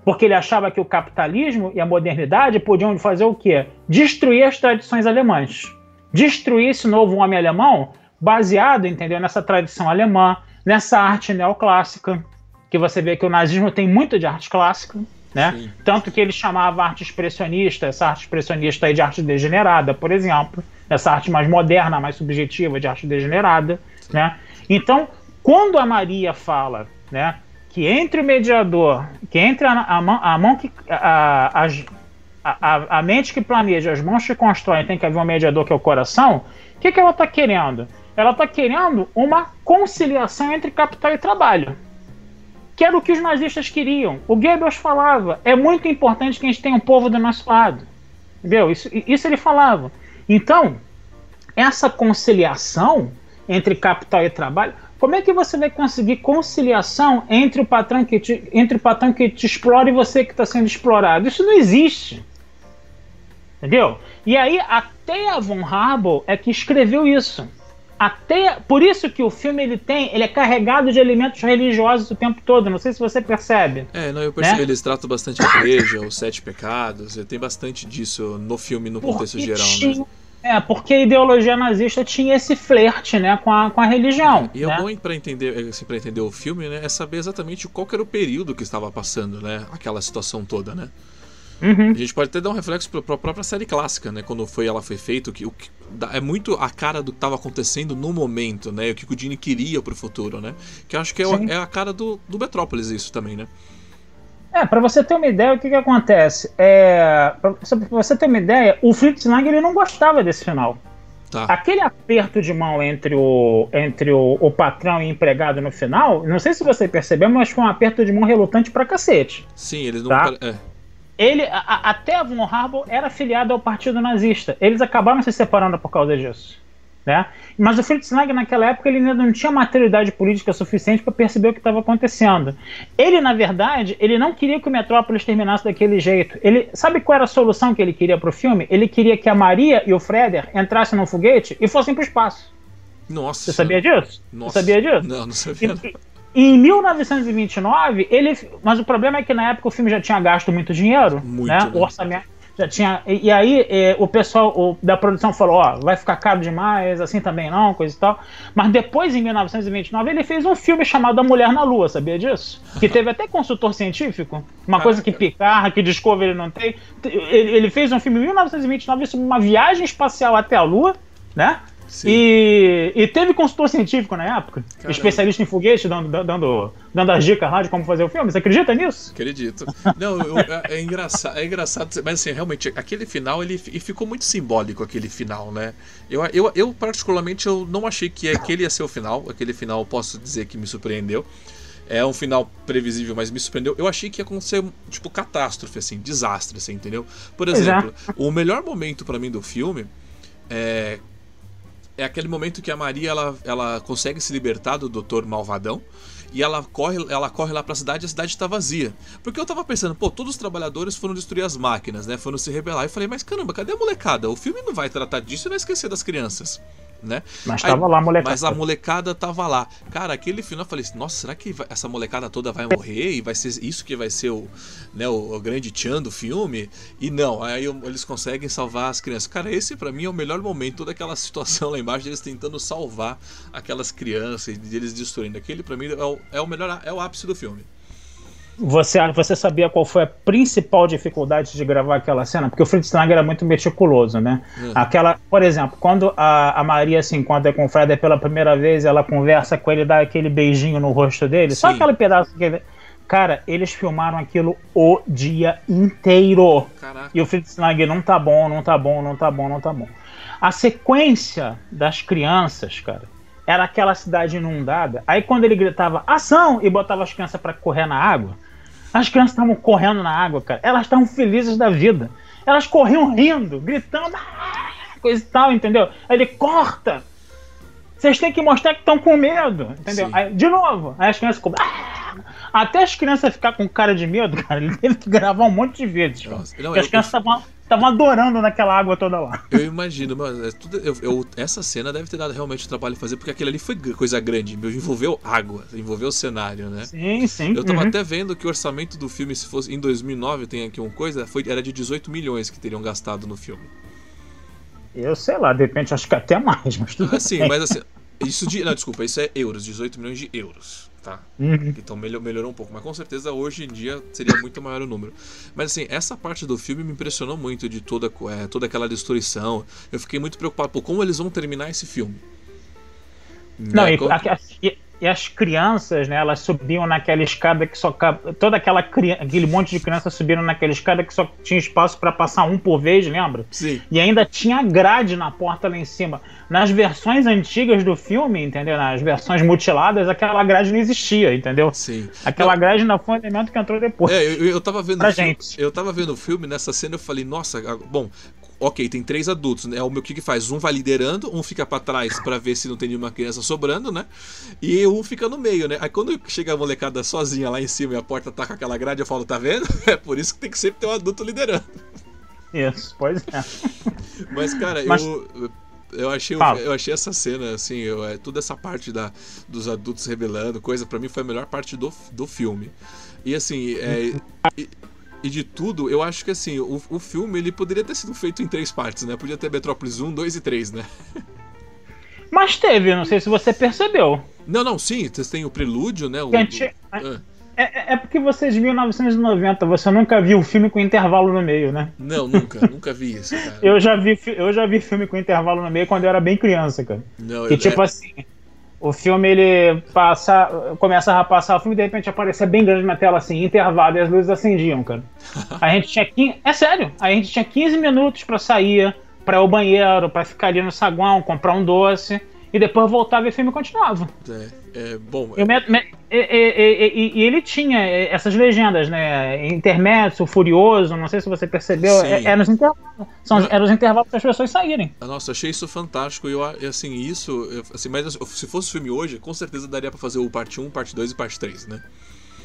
porque ele achava que o capitalismo e a modernidade podiam fazer o quê? Destruir as tradições alemãs. Destruir esse novo homem alemão baseado, entendeu, nessa tradição alemã, nessa arte neoclássica, que você vê que o nazismo tem muito de arte clássica, né? Sim. Tanto que ele chamava arte expressionista, essa arte expressionista aí de arte degenerada, por exemplo, essa arte mais moderna, mais subjetiva de arte degenerada, né? Então, quando a Maria fala, né, que entre o mediador, que entre a, a, mão, a mão que. A, a, a, mente que planeja, as mãos que constroem, tem que haver um mediador que é o coração. O que, que ela está querendo? Ela está querendo uma conciliação entre capital e trabalho. Que era o que os nazistas queriam. O Goebbels falava: é muito importante que a gente tenha um povo do nosso lado. Entendeu? Isso, isso ele falava. Então, essa conciliação entre capital e trabalho como é que você vai conseguir conciliação entre o patrão que te, entre o patrão que te explora e você que está sendo explorado? Isso não existe. Entendeu? E aí até a Von Harbour é que escreveu isso. Até por isso que o filme ele tem, ele é carregado de elementos religiosos o tempo todo. Não sei se você percebe. É, não, eu percebo. Né? Eles tratam bastante a igreja, os sete pecados. Tem bastante disso no filme no contexto Porque geral, tinha... né? É, porque a ideologia nazista tinha esse flerte, né, com a, com a religião. E é né? bom para entender, assim, para entender o filme, né, é saber exatamente qual era o período que estava passando, né, aquela situação toda, né. Uhum. A gente pode até dar um reflexo para a própria série clássica, né? Quando foi, ela foi feita, que, o que é muito a cara do que estava acontecendo no momento, né? O que o Dini queria para o futuro, né? Que eu acho que é, é, a cara do, do Metrópolis isso também, né? É, para você ter uma ideia, o que, que acontece? É, para você ter uma ideia, o Fritz Lang ele não gostava desse final. Tá. Aquele aperto de mão entre, o, entre o, o, patrão e o empregado no final, não sei se você percebeu, mas foi um aperto de mão relutante pra cacete. Sim, eles não. Tá? É. Ele, a, até a Von Harbour era afiliado ao partido nazista. Eles acabaram se separando por causa disso. Né? Mas o Fritz Lang naquela época ele ainda não tinha maturidade política suficiente para perceber o que estava acontecendo. Ele, na verdade, ele não queria que o Metrópolis terminasse daquele jeito. Ele sabe qual era a solução que ele queria para o filme? Ele queria que a Maria e o Freder entrassem no foguete e fossem para o espaço. Nossa. Você sabia disso? Nossa. Você sabia disso? Não, não sabia. E, em 1929, ele. Mas o problema é que na época o filme já tinha gasto muito dinheiro. Muito, né? né? O orçamento já tinha. E, e aí é, o pessoal o, da produção falou: ó, vai ficar caro demais, assim também não, coisa e tal. Mas depois, em 1929, ele fez um filme chamado A Mulher na Lua, sabia disso? Que teve até consultor científico, uma coisa que Picard, que Discovery não tem. Ele, ele fez um filme em 1929 sobre uma viagem espacial até a Lua, né? E, e, teve consultor científico na época, Caramba. especialista em foguete, dando, dando, dando as dicas de como fazer o filme. Você acredita nisso? Acredito. Não, eu, é, é, engraçado, é engraçado, mas assim, realmente, aquele final, ele, ele ficou muito simbólico, aquele final, né? Eu, eu, eu, particularmente, eu não achei que aquele ia ser o final. Aquele final, posso dizer que me surpreendeu. É um final previsível, mas me surpreendeu. Eu achei que ia acontecer, tipo, catástrofe, assim, desastre, assim, entendeu? Por exemplo, o melhor momento para mim do filme é é aquele momento que a Maria ela, ela consegue se libertar do Doutor Malvadão e ela corre, ela corre lá pra cidade e a cidade tá vazia. Porque eu tava pensando, pô, todos os trabalhadores foram destruir as máquinas, né? Foram se rebelar. E falei, mas caramba, cadê a molecada? O filme não vai tratar disso e vai esquecer das crianças né? Mas tava Aí, lá a molecada. Mas a molecada tava lá. Cara, aquele final eu falei assim, nossa, será que vai, essa molecada toda vai morrer e vai ser isso que vai ser o, né, o, o grande tchan do filme? E não, aí eles conseguem salvar as crianças. Cara, esse para mim é o melhor momento, toda aquela situação lá embaixo, eles tentando salvar aquelas crianças e eles destruindo. Aquele para mim é o, é o melhor, é o ápice do filme. Você, você sabia qual foi a principal dificuldade de gravar aquela cena? Porque o Fritz Lang era muito meticuloso, né? Uhum. Aquela, por exemplo, quando a, a Maria se encontra com o Fred pela primeira vez, ela conversa com ele, dá aquele beijinho no rosto dele, Sim. só aquele pedaço que ele... Cara, eles filmaram aquilo o dia inteiro. Caraca. E o Fritz Lang não tá bom, não tá bom, não tá bom, não tá bom. A sequência das crianças, cara, era aquela cidade inundada. Aí quando ele gritava ação e botava as crianças para correr na água, as crianças estavam correndo na água, cara. Elas estavam felizes da vida. Elas corriam rindo, gritando, ah", coisa e tal, entendeu? Aí ele corta. Vocês têm que mostrar que estão com medo, entendeu? Aí, de novo, aí as crianças ficam. Ah", até as crianças ficar com cara de medo, cara, ele teve que gravar um monte de vezes. Nossa, não, as crianças estavam estavam adorando naquela água toda lá. Eu imagino, mas é tudo, eu, eu, essa cena deve ter dado realmente trabalho fazer, porque aquele ali foi coisa grande, envolveu água, envolveu o cenário, né? Sim, sim. Eu tava uhum. até vendo que o orçamento do filme, se fosse em 2009, tem aqui uma coisa, foi, era de 18 milhões que teriam gastado no filme. Eu sei lá, de repente acho que até mais, mas tudo assim, bem. mas assim, isso de, não, desculpa, isso é euros, 18 milhões de euros tá? Uhum. Então melhorou um pouco, mas com certeza hoje em dia seria muito maior o número. Mas assim, essa parte do filme me impressionou muito de toda, é, toda aquela destruição. Eu fiquei muito preocupado por como eles vão terminar esse filme. Não, né? e, e as crianças, né, elas subiam naquela escada que só toda aquela aquele monte de crianças subiram naquela escada que só tinha espaço para passar um por vez, lembra? Sim. E ainda tinha grade na porta lá em cima. Nas versões antigas do filme, entendeu? Nas versões mutiladas, aquela grade não existia, entendeu? Sim. Aquela eu... grade não foi um elemento que entrou depois. É, eu, eu tava vendo pra filme, gente. eu tava vendo o filme nessa cena eu falei, nossa, bom, ok, tem três adultos, né? O meu que que faz? Um vai liderando, um fica para trás para ver se não tem nenhuma criança sobrando, né? E um fica no meio, né? Aí quando chega a molecada sozinha lá em cima e a porta tá com aquela grade, eu falo, tá vendo? É por isso que tem que sempre ter um adulto liderando. Isso, pois é. Mas, cara, Mas... eu. Eu achei, eu achei essa cena, assim, eu, é, toda essa parte da, dos adultos revelando, coisa, para mim foi a melhor parte do, do filme. E assim, é, e, de tudo, eu acho que assim, o, o filme ele poderia ter sido feito em três partes, né? Podia ter Metrópolis 1, 2 e 3, né? Mas teve, não sei se você percebeu. Não, não, sim, vocês têm o prelúdio, né? O, Gente, é, ah. é, é, porque vocês viram 1990, você nunca viu o filme com intervalo no meio, né? Não, nunca, nunca vi isso, cara. Eu já vi, eu já vi filme com intervalo no meio quando eu era bem criança, cara. Não, que eu, tipo é... assim, o filme ele passa, começa a passar o filme e de repente aparecia bem grande na tela assim, intervalo e as luzes acendiam, cara. A gente tinha 15, é sério, a gente tinha 15 minutos para sair, para ir ao banheiro, para ficar ali no saguão, comprar um doce e depois voltava e o filme continuava. É, é bom. E, me, me, e, e, e, ele tinha essas legendas, né? Intermédio, Furioso, não sei se você percebeu, é, é nos intervalos. São, eram os intervalos para as pessoas saírem. Nossa, achei isso fantástico. E eu, assim, isso. Assim, mas se fosse filme hoje, com certeza daria para fazer o parte 1, parte 2 e parte 3, né?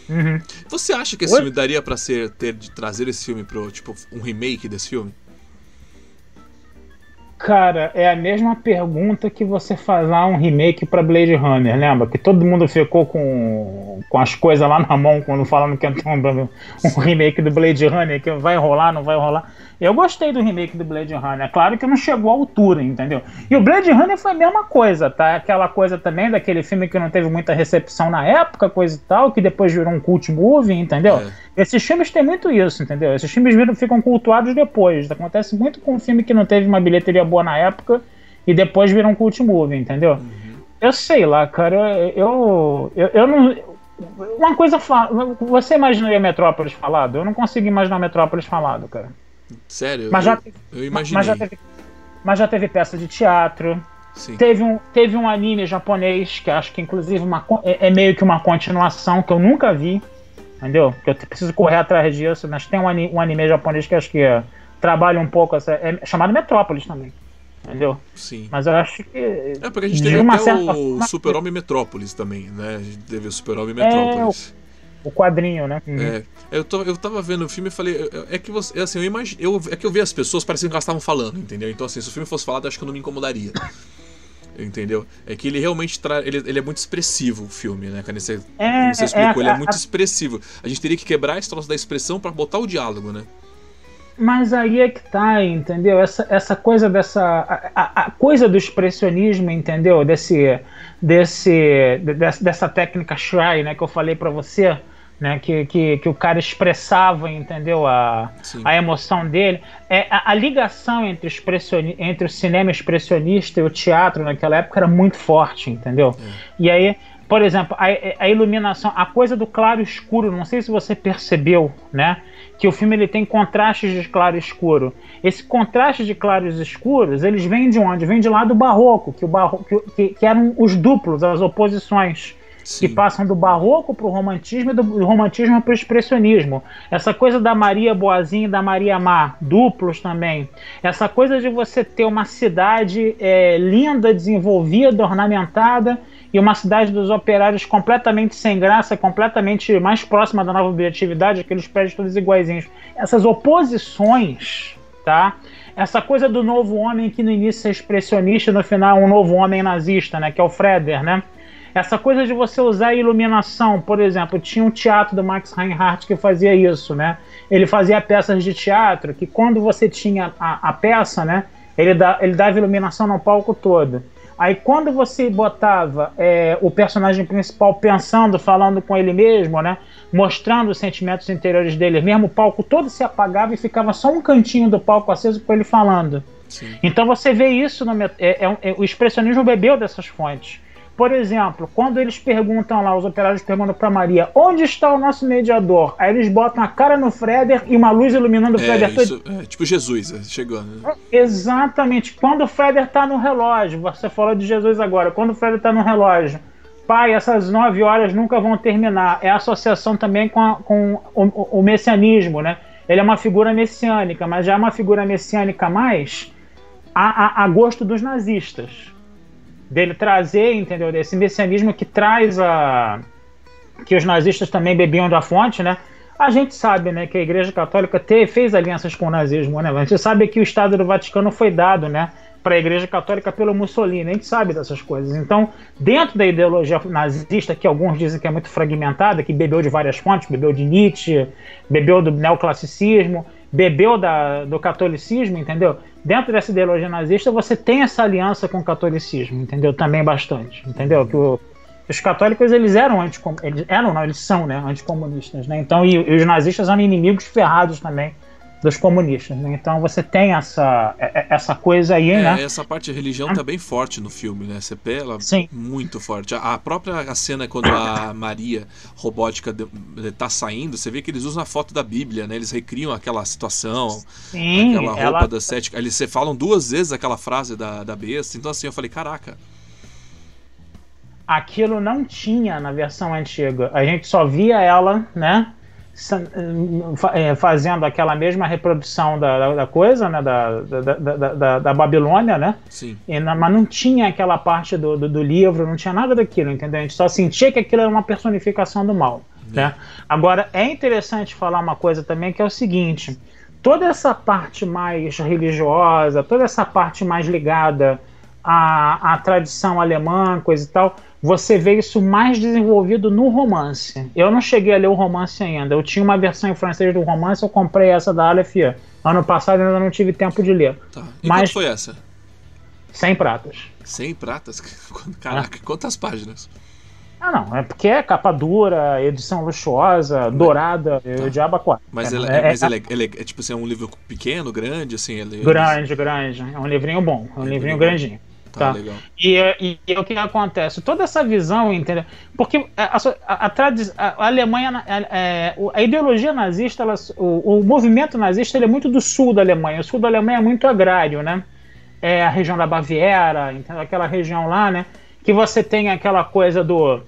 Uhum. Você acha que esse Oi? filme daria para ser ter de trazer esse filme pro tipo um remake desse filme? Cara, é a mesma pergunta que você lá um remake para Blade Runner, lembra? Que todo mundo ficou com, com as coisas lá na mão quando falando que ter um, um remake do Blade Runner, que vai rolar, não vai rolar. Eu gostei do remake do Blade Runner. Claro que não chegou à altura, entendeu? E o Blade Runner foi a mesma coisa, tá? Aquela coisa também daquele filme que não teve muita recepção na época, coisa e tal, que depois virou um cult movie, entendeu? É. Esses filmes têm muito isso, entendeu? Esses filmes viram, ficam cultuados depois. Acontece muito com um filme que não teve uma bilheteria boa na época e depois viram um cult movie, entendeu? Uhum. Eu sei lá, cara, eu, eu, eu não. Uma coisa. Você imaginaria Metrópolis falado? Eu não consigo imaginar Metrópolis falado, cara. Sério? Mas já, eu, eu imaginei. Mas já, teve, mas já teve peça de teatro. Sim. Teve um, teve um anime japonês, que acho que inclusive uma, é, é, meio que uma continuação, que eu nunca vi. Entendeu? Que eu preciso correr atrás disso. Mas tem um anime, um anime japonês que acho que é, trabalha um pouco. Essa, é chamado Metrópolis também. Entendeu? Sim. Mas eu acho que. É porque a gente teve até certa... o Super-Homem Metrópolis também, né? A gente teve o Super-Homem Metrópolis. É, o quadrinho, né? É. Eu, tô, eu tava vendo o filme e falei. É que você. É assim, eu imagino. Eu, é que eu vi as pessoas parecendo que elas estavam falando, entendeu? Então, assim, se o filme fosse falado, acho que eu não me incomodaria. Entendeu? É que ele realmente tra... ele, ele é muito expressivo, o filme, né? Quando você, é, você explicou, é, ele é muito a, expressivo. A gente teria que quebrar esse troço da expressão para botar o diálogo, né? Mas aí é que tá, entendeu? Essa, essa coisa dessa. A, a, coisa do expressionismo, entendeu? Desse. desse dessa, dessa técnica Shrine, né? Que eu falei para você né, que, que, que o cara expressava, entendeu? A, a emoção dele. É, a, a ligação entre, expressioni entre o cinema expressionista e o teatro naquela época era muito forte, entendeu? É. E aí, por exemplo, a, a, iluminação, a coisa do claro escuro, não sei se você percebeu, né? Que o filme ele tem contrastes de claro e escuro. Esse contraste de claros e escuros, eles vêm de onde? Vêm de lá do barroco, que, o barroco que, que eram os duplos, as oposições Sim. que passam do barroco para o romantismo e do romantismo para o expressionismo. Essa coisa da Maria Boazinha e da Maria Má, duplos também. Essa coisa de você ter uma cidade é, linda, desenvolvida, ornamentada e uma cidade dos operários completamente sem graça, completamente mais próxima da nova objetividade, aqueles prédios todos iguaizinhos. Essas oposições, tá? Essa coisa do novo homem que no início é expressionista, no final é um novo homem nazista, né? Que é o Freder, né? Essa coisa de você usar iluminação, por exemplo, tinha um teatro do Max Reinhardt que fazia isso, né? Ele fazia peças de teatro que quando você tinha a, a peça, né? Ele, dá, ele dava iluminação no palco todo. Aí quando você botava é, o personagem principal pensando, falando com ele mesmo, né? Mostrando os sentimentos interiores dele mesmo, o palco todo se apagava e ficava só um cantinho do palco aceso com ele falando. Sim. Então você vê isso no é, é, é, o expressionismo bebeu dessas fontes. Por exemplo, quando eles perguntam lá, os operários perguntam para Maria, onde está o nosso mediador? Aí eles botam a cara no Freder e uma luz iluminando o é, Freder. Isso, é, tipo Jesus é, chegando. Né? Exatamente. Quando o Freder está no relógio, você falou de Jesus agora, quando o Freder está no relógio, pai, essas nove horas nunca vão terminar. É a associação também com, a, com o, o, messianismo, né? Ele é uma figura messiânica, mas já é uma figura messiânica mais a, a, a gosto dos nazistas dele trazer, entendeu? Esse messianismo que traz a que os nazistas também bebiam da fonte, né? A gente sabe, né, que a Igreja Católica te, fez alianças com o nazismo, né? A gente sabe que o Estado do Vaticano foi dado, né, para a Igreja Católica pelo Mussolini. A gente sabe dessas coisas. Então, dentro da ideologia nazista, que alguns dizem que é muito fragmentada, que bebeu de várias fontes, bebeu de Nietzsche, bebeu do neoclassicismo, bebeu da, do catolicismo, entendeu? Dentro dessa ideologia nazista, você tem essa aliança com o catolicismo, entendeu? Também bastante, entendeu? Que o, os católicos eles eram anticom eles eram não, eles são, né, anticomunistas, né? Então e, e os nazistas eram inimigos ferrados também dos comunistas. Né? Então você tem essa, é, é, essa coisa aí, é, né? Essa parte de religião tá bem forte no filme, né? Você pela Sim. muito forte. A, própria a cena quando a Maria robótica de, de, tá saindo, você vê que eles usam a foto da Bíblia, né? Eles recriam aquela situação, Sim, aquela roupa ela... das sete. Eles falam duas vezes aquela frase da, da besta. Então assim, eu falei, caraca. Aquilo não tinha na versão antiga. A gente só via ela, né? É, fazendo aquela mesma reprodução da, da coisa, né, da, da, da, da, Babilônia, né? Sim. E, mas não tinha aquela parte do, do, do, livro, não tinha nada daquilo, entendeu? A gente só sentia que aquilo era uma personificação do mal, é. né? Agora, é interessante falar uma coisa também que é o seguinte, toda essa parte mais religiosa, toda essa parte mais ligada à, à tradição alemã, coisa e tal, você vê isso mais desenvolvido no romance. Eu não cheguei a ler o romance ainda. Eu tinha uma versão em francês do romance, eu comprei essa da Aleph ano passado ainda não tive tempo de ler. Tá. E Mas foi essa? 100 pratas. 100 pratas? Caraca, é. quantas páginas? Ah, não, é porque é capa dura, edição luxuosa, dourada, tá. o diabo quatro. Mas, é, ele, é, mas é, ele, é, ele é, tipo assim, é um livro pequeno, grande, assim? Ele, grande, grande. É um livrinho bom, é um livrinho grandinho. Tá, tá. E, e, e, o que acontece? Toda essa visão, entendeu? Porque a, a, a, a Alemanha, a, a, ideologia nazista, ela, o, o, movimento nazista ele é muito do sul da Alemanha. O sul da Alemanha é muito agrário, né? É a região da Baviera, entendeu? aquela região lá, né? Que você tem aquela coisa do,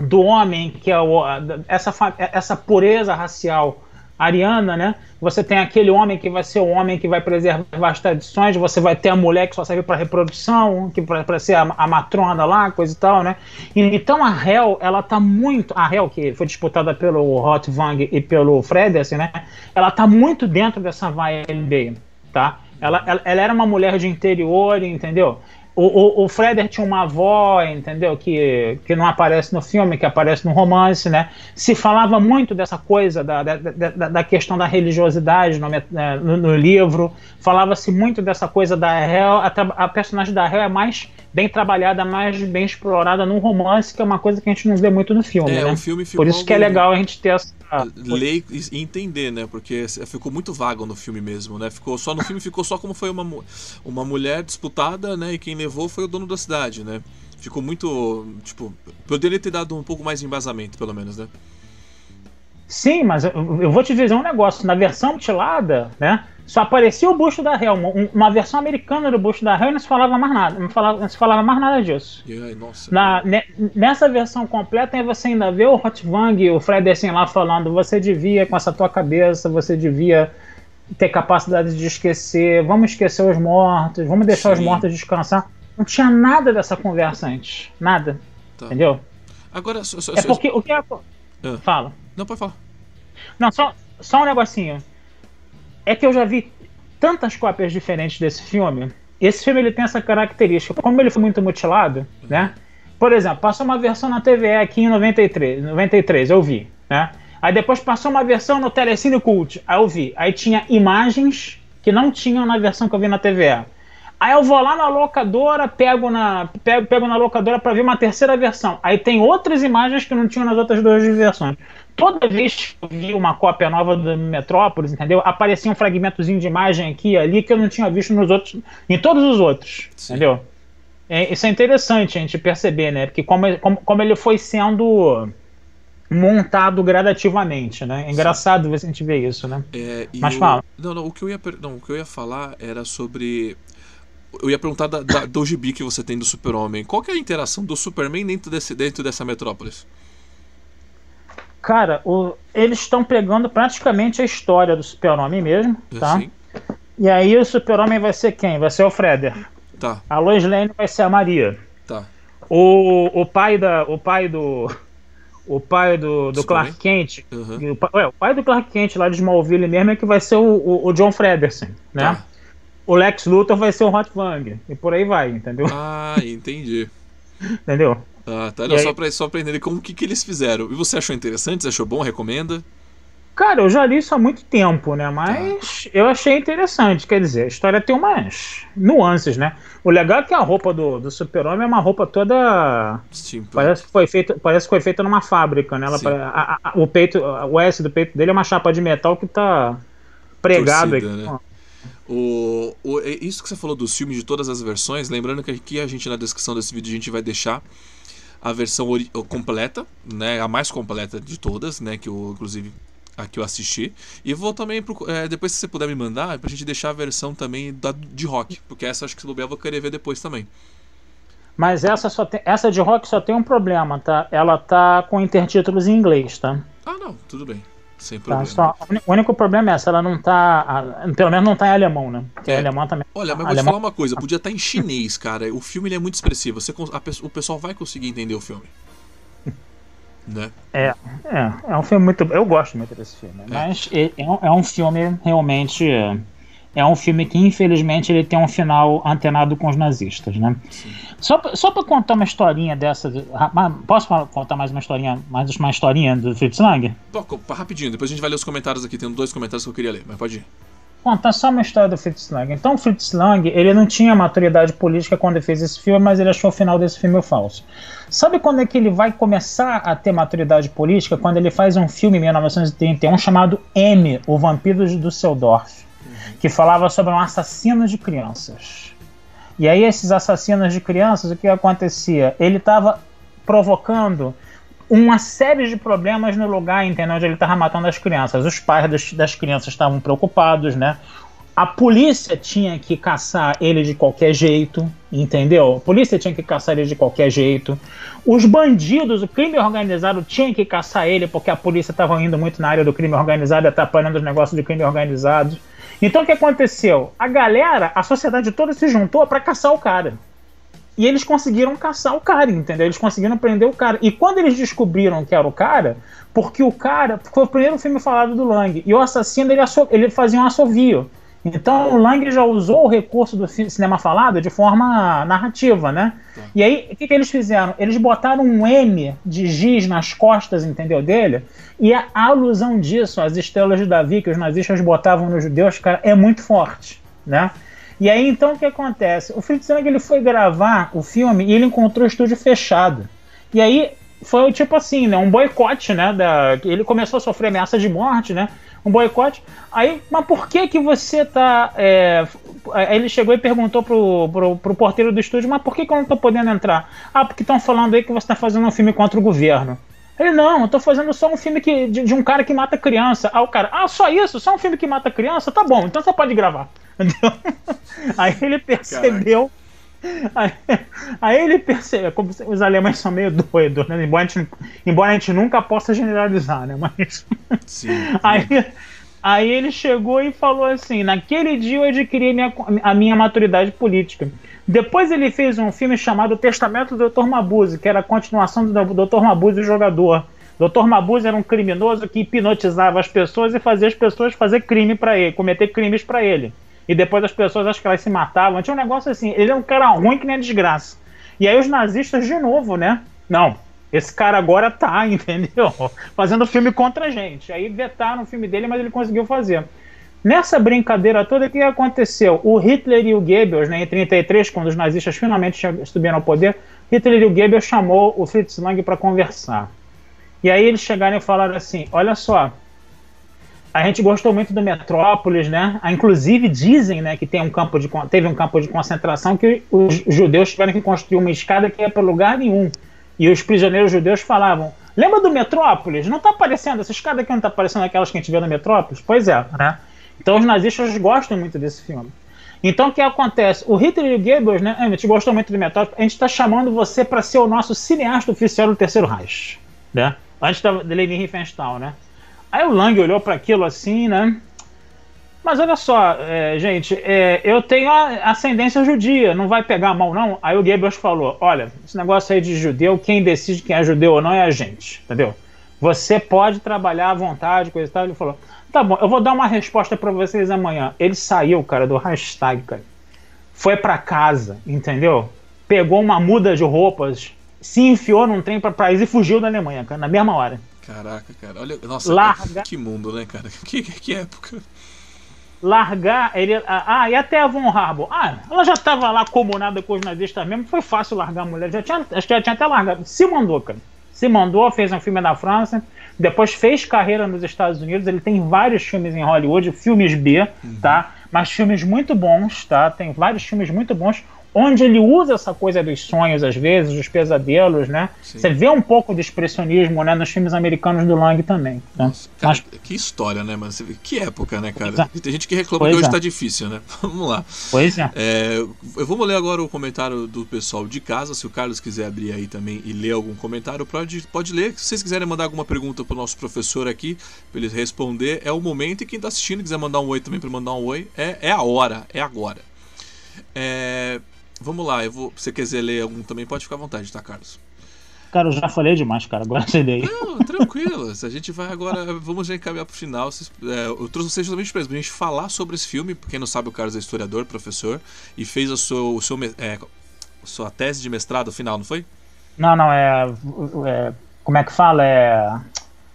do homem, que é o, essa, essa pureza racial ariana, né? Você tem aquele homem que vai ser o homem que vai preservar as tradições, você vai ter a mulher que só serve para reprodução, que para ser a, a, matrona lá, coisa e tal, né? E, então a Hel, ela tá muito, a Hel que foi disputada pelo Rotvang e pelo Fredersen, né? Ela tá muito dentro dessa vibe, tá? Ela, ela, ela, era uma mulher de interior, entendeu? O, o, o Freder tinha uma avó, entendeu? Que, que não aparece no filme, que aparece no romance, né? Se falava muito dessa coisa, da, da, da, da questão da religiosidade no, no, no livro. Falava-se muito dessa coisa da Hel. A, a, personagem da Hel é mais bem trabalhada, mais bem explorada num romance, que é uma coisa que a gente não vê muito no filme. É, né? o filme ficou Por isso que é legal a gente ter essa. Ler e entender, né? Porque ficou muito vago no filme mesmo, né? Ficou só no filme ficou só como foi uma, uma mulher disputada, né? E quem levou foi o dono da cidade, né? Ficou muito. Tipo, poderia ter dado um pouco mais de embasamento, pelo menos, né? Sim, mas eu, eu vou te dizer um negócio. Na versão mutilada, né? Só aparecia o busto da Hell, uma versão americana do busto da Hell e não se falava mais nada, não, falava, não se falava mais nada disso. Ai, Na, ne, nessa versão completa, você ainda vê o Hot Vang, o Fred assim lá falando, você devia, com essa tua cabeça, você devia ter capacidade de esquecer, vamos esquecer os mortos, vamos deixar Sim. os mortos descansar. Não tinha nada dessa conversa antes, nada, tá. entendeu? Agora, só, só, é porque o que é... Ah. Fala. Não, pode falar. Não, só, só um negocinho é que eu já vi tantas cópias diferentes desse filme. Esse filme ele tem essa característica. Como ele foi muito mutilado, né? Por exemplo, passou uma versão na TVE aqui em 93, 93 eu vi, né? Aí depois passou uma versão no Telecine Cult, aí eu vi. Aí tinha imagens que não tinham na versão que eu vi na TVE. Aí eu vou lá na locadora, pego na, pego, pego na locadora para ver uma terceira versão. Aí tem outras imagens que não tinham nas outras duas versões toda vez que eu vi uma cópia nova do Metrópolis, entendeu? Aparecia um fragmentozinho de imagem aqui e ali que eu não tinha visto nos outros, em todos os outros, Sim. entendeu? É, isso é interessante a gente perceber, né? Porque como, como, como ele foi sendo montado gradativamente, né? É engraçado ver se a gente vê isso, né? É, Mas fala. Não, não, o que eu ia, não, o que eu ia falar era sobre eu ia perguntar da, da, do gibi que você tem do Super-Homem. Qual que é a interação do Superman dentro, desse, dentro dessa metrópolis? Cara, o, eles estão pegando praticamente a história do Super-Homem mesmo, tá? Sim. E aí o Super-Homem vai ser quem? Vai ser o Freder. Tá. A Lois Lane vai ser a Maria. Tá. O, o pai da o pai do o pai do, do Clark Kent, uhum. o, é, o pai do Clark Kent lá de Smallville mesmo é que vai ser o, o, o John Frederson, né? Tá. O Lex Luthor vai ser o Hot Wang e por aí vai, entendeu? Ah, entendi. entendeu? Ah, tá. Não, só, pra, só pra entender como que, que eles fizeram. E você achou interessante? Você achou bom? Recomenda? Cara, eu já li isso há muito tempo, né? Mas tá. eu achei interessante. Quer dizer, a história tem umas nuances, né? O legal é que a roupa do, do Super-Homem é uma roupa toda. Sim, parece que foi feita, parece que foi feita numa fábrica, né? Ela, a, a, o peito, o S do peito dele é uma chapa de metal que tá pregado Torcida, aqui. Né? O, o, é isso que você falou dos filmes de todas as versões, lembrando que aqui a gente na descrição desse vídeo a gente vai deixar a versão completa, né, a mais completa de todas, né, que eu inclusive a que eu assisti. E vou também, pro, é, depois se você puder me mandar, pra gente deixar a versão também da, de rock, porque essa acho que se bobear eu vou querer ver depois também. Mas essa, só tem, essa de rock só tem um problema, tá? Ela tá com intertítulos em inglês, tá? Ah, não, tudo bem. Sem tá, problema. Tá, só, o único problema é essa, ela não tá. Pelo menos não tá em alemão, né? Porque é. alemão também. Olha, mas vou te falar uma coisa, podia estar tá em chinês, cara. O filme é muito expressivo. Você, a, o pessoal vai conseguir entender o filme. Né? É, é, é um filme muito. Eu gosto muito desse filme, é. mas é, é um filme realmente é um filme que infelizmente ele tem um final antenado com os nazistas, né? Sim. Só, só para contar uma historinha dessa, posso contar mais uma historinha, mais uma historinha do Fritz Lang? Rapidinho, depois a gente vai ler os comentários aqui, tem dois comentários que eu queria ler, mas pode ir. Contar só uma história do Fritz Lang. Então, o Fritz Lang, ele não tinha maturidade política quando ele fez esse filme, mas ele achou o final desse filme falso. Sabe quando é que ele vai começar a ter maturidade política? Quando ele faz um filme em 1931 chamado M, O Vampiro de Düsseldorf que falava sobre um assassino de crianças. E aí esses assassinos de crianças, o que acontecia? Ele estava provocando uma série de problemas no lugar entendeu, onde ele estava matando as crianças. Os pais das, crianças estavam preocupados, né? A polícia tinha que caçar ele de qualquer jeito, entendeu? A polícia tinha que caçar ele de qualquer jeito. Os bandidos, o crime organizado tinha que caçar ele porque a polícia estava indo muito na área do crime organizado, atrapalhando os negócios de crime organizado. Então o que aconteceu? A galera, a sociedade toda se juntou para caçar o cara. E eles conseguiram caçar o cara, entendeu? Eles conseguiram prender o cara. E quando eles descobriram que era o cara, porque o cara. Foi o primeiro filme falado do Lang. E o assassino ele, ele fazia um assovio. Então o Lang já usou o recurso do cinema falado de forma narrativa, né? Tá. E aí, o que, que, eles fizeram? Eles botaram um M de giz nas costas, entendeu, dele? E a alusão disso, as estrelas de Davi que os nazistas botavam nos judeus, cara, é muito forte, né? E aí então o que acontece? O Fritz Lang ele foi gravar o filme e ele encontrou o estúdio fechado. E aí foi tipo assim, né, um boicote, né, da, ele começou a sofrer ameaça de morte, né, um boicote. Aí, mas por que que você tá, é, aí ele chegou e perguntou pro, pro, pro, porteiro do estúdio, mas por que que eu não tô podendo entrar? Ah, porque estão falando aí que você tá fazendo um filme contra o governo. Ele, não, eu tô fazendo só um filme que, de, de, um cara que mata criança. Ah, o cara, ah, só isso? Só um filme que mata criança? Tá bom, então você pode gravar. Entendeu? Aí ele percebeu. Aí, aí, ele percebeu. Como os alemães são meio doidos, né? Embora a, gente, embora a gente nunca possa generalizar, né? Mas. Sim. Aí, aí ele chegou e falou assim: naquele dia eu adquiri a minha, a minha maturidade política. Depois ele fez um filme chamado Testamento do Dr. Mabuse, que era a continuação do Dr. Mabuse, o jogador. Dr. Mabuse era um criminoso que hipnotizava as pessoas e fazia as pessoas fazer crime para ele, cometer crimes para ele. E depois as pessoas acho que elas se matavam. Tinha um negócio assim, ele é um cara ruim que nem desgraça. E aí os nazistas de novo, né? Não, esse cara agora tá, entendeu? Fazendo filme contra a gente. Aí vetaram o filme dele, mas ele conseguiu fazer. Nessa brincadeira toda, o que aconteceu? O Hitler e o Goebbels, né, em 1933, quando os nazistas finalmente subiram ao poder, Hitler e o Goebbels chamou o Fritz Lang para conversar. E aí eles chegaram e falaram assim: olha só, a gente gostou muito do Metrópolis, né? Ah, inclusive dizem, né, que tem um campo de, teve um campo de concentração que os judeus tiveram que construir uma escada que ia para lugar nenhum. E os prisioneiros judeus falavam: lembra do Metrópolis? Não está aparecendo essa escada aqui não está aparecendo aquelas que a gente vê no Metrópolis? Pois é, né? Então os nazistas gostam muito desse filme. Então o que acontece? O Hitler e o Goebbels, né? A gente gostou muito do Metal. A gente está chamando você para ser o nosso cineasta oficial do Terceiro Reich, né? Antes da Leni Riefenstahl, né? Aí o Lang olhou para aquilo assim, né? Mas olha só, é, gente, é, eu tenho a ascendência judia, não vai pegar mal não? Aí o Goebbels falou, olha, esse negócio aí de judeu, quem decide quem é judeu ou não é a gente, entendeu? Você pode trabalhar à vontade, coisa e tal. Ele falou, Tá bom, eu vou dar uma resposta para vocês amanhã. Ele saiu, cara, do hashtag, cara. Foi para casa, entendeu? Pegou uma muda de roupas, se enfiou num trem para país e fugiu da Alemanha, cara, na mesma hora. Caraca, cara. Olha, nossa, Larga... que mundo, né, cara? Que, que época. Largar ele. Ah, e até a Von Harbour. Ah, ela já tava lá comunada com os nazistas mesmo, foi fácil largar a mulher. Já tinha, já tinha até largado. Se mandou, cara. Se mandou, fez um filme na França depois fez carreira nos Estados Unidos. Ele tem vários filmes em Hollywood, filmes B, uhum. tá? Mas filmes muito bons, tá? Tem vários filmes muito bons onde ele usa essa coisa dos sonhos, às vezes, dos pesadelos, né? Sim. Você vê um pouco de expressionismo né, nos filmes americanos do Lang também. Né? Cara, Mas... Que história, né, mano? Que época, né, cara? Tem gente que reclama pois que hoje é. tá difícil, né? Vamos lá. Pois é. é. Eu vou ler agora o comentário do pessoal de casa. Se o Carlos quiser abrir aí também e ler algum comentário, pode, pode ler. Se vocês quiserem mandar alguma pergunta pro nosso professor aqui, pra ele responder, é o momento. E quem tá assistindo quiser mandar um oi também para mandar um oi, é, é a hora, é agora. É, Vamos lá, eu vou. Se você quiser ler algum também, pode ficar à vontade, tá, Carlos? Cara, eu já falei demais, cara. Agora você daí. Não, tranquilo. a gente vai agora. Vamos já encaminhar pro final. É, eu trouxe vocês justamente pra gente falar sobre esse filme. Quem não sabe, o Carlos é historiador, professor, e fez a sua, o seu, é, sua tese de mestrado final, não foi? Não, não, é, é. Como é que fala? É.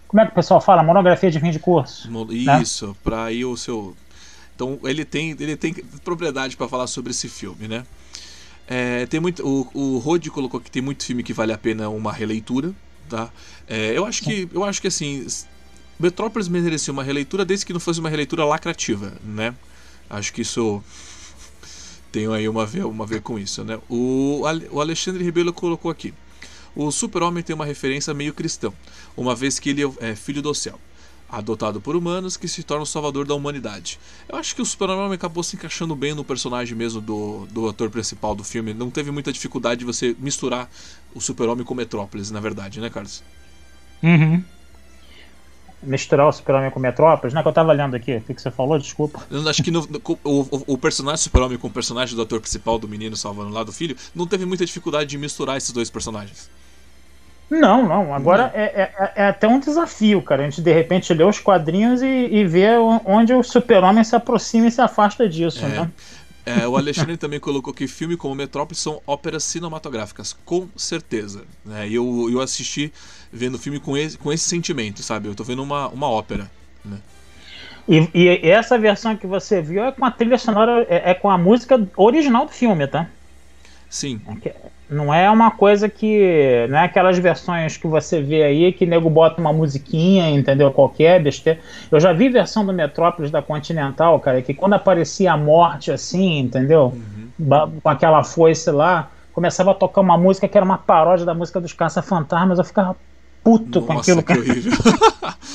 Como é que o pessoal fala? Monografia de fim de curso. Né? Isso, né? para ir o seu. Então ele tem, ele tem propriedade para falar sobre esse filme, né? É, tem muito, o, o Rod colocou que tem muito filme que vale a pena uma releitura, tá? É, eu acho que eu acho que assim, Metrópolis merecia uma releitura desde que não fosse uma releitura lacrativa, né? Acho que isso tem aí uma ver, uma ver com isso, né? O, o Alexandre Ribeiro colocou aqui. O super-homem tem uma referência meio cristão, uma vez que ele é filho do céu adotado por humanos que se torna o salvador da humanidade. Eu acho que o Super-Homem acabou se encaixando bem no personagem mesmo do, do ator principal do filme. Não teve muita dificuldade de você misturar o Super-Homem com Metrópolis, na verdade, né, Carlos? Uhum. Misturar o Super-Homem com Metrópolis, não é que eu tava lendo aqui, o que você falou? Desculpa. Eu acho que no, no, o, o, personagem Super-Homem com o personagem do ator principal do menino salvando lá do filho, não teve muita dificuldade de misturar esses dois personagens. Não, não. Agora não. É, é, é, até um desafio, cara. A gente de repente lê os quadrinhos e, e vê onde o super-homem se aproxima e se afasta disso, é. né? É, o Alexandre também colocou que filme como Metrópolis são óperas cinematográficas, com certeza. Né? E eu, eu assisti vendo o filme com esse, com esse sentimento, sabe? Eu tô vendo uma, uma ópera. Né? E, e, essa versão que você viu é com a trilha sonora, é, é com a música original do filme, tá? Sim. É não é uma coisa que. Não é aquelas versões que você vê aí que nego bota uma musiquinha, entendeu? Qualquer besteira. Eu já vi versão do Metrópolis da Continental, cara, que quando aparecia a morte assim, entendeu? Uhum. Com aquela foice lá, começava a tocar uma música que era uma paródia da música dos Caça-Fantasmas. Eu ficava puto Nossa, com aquilo. Que horrível.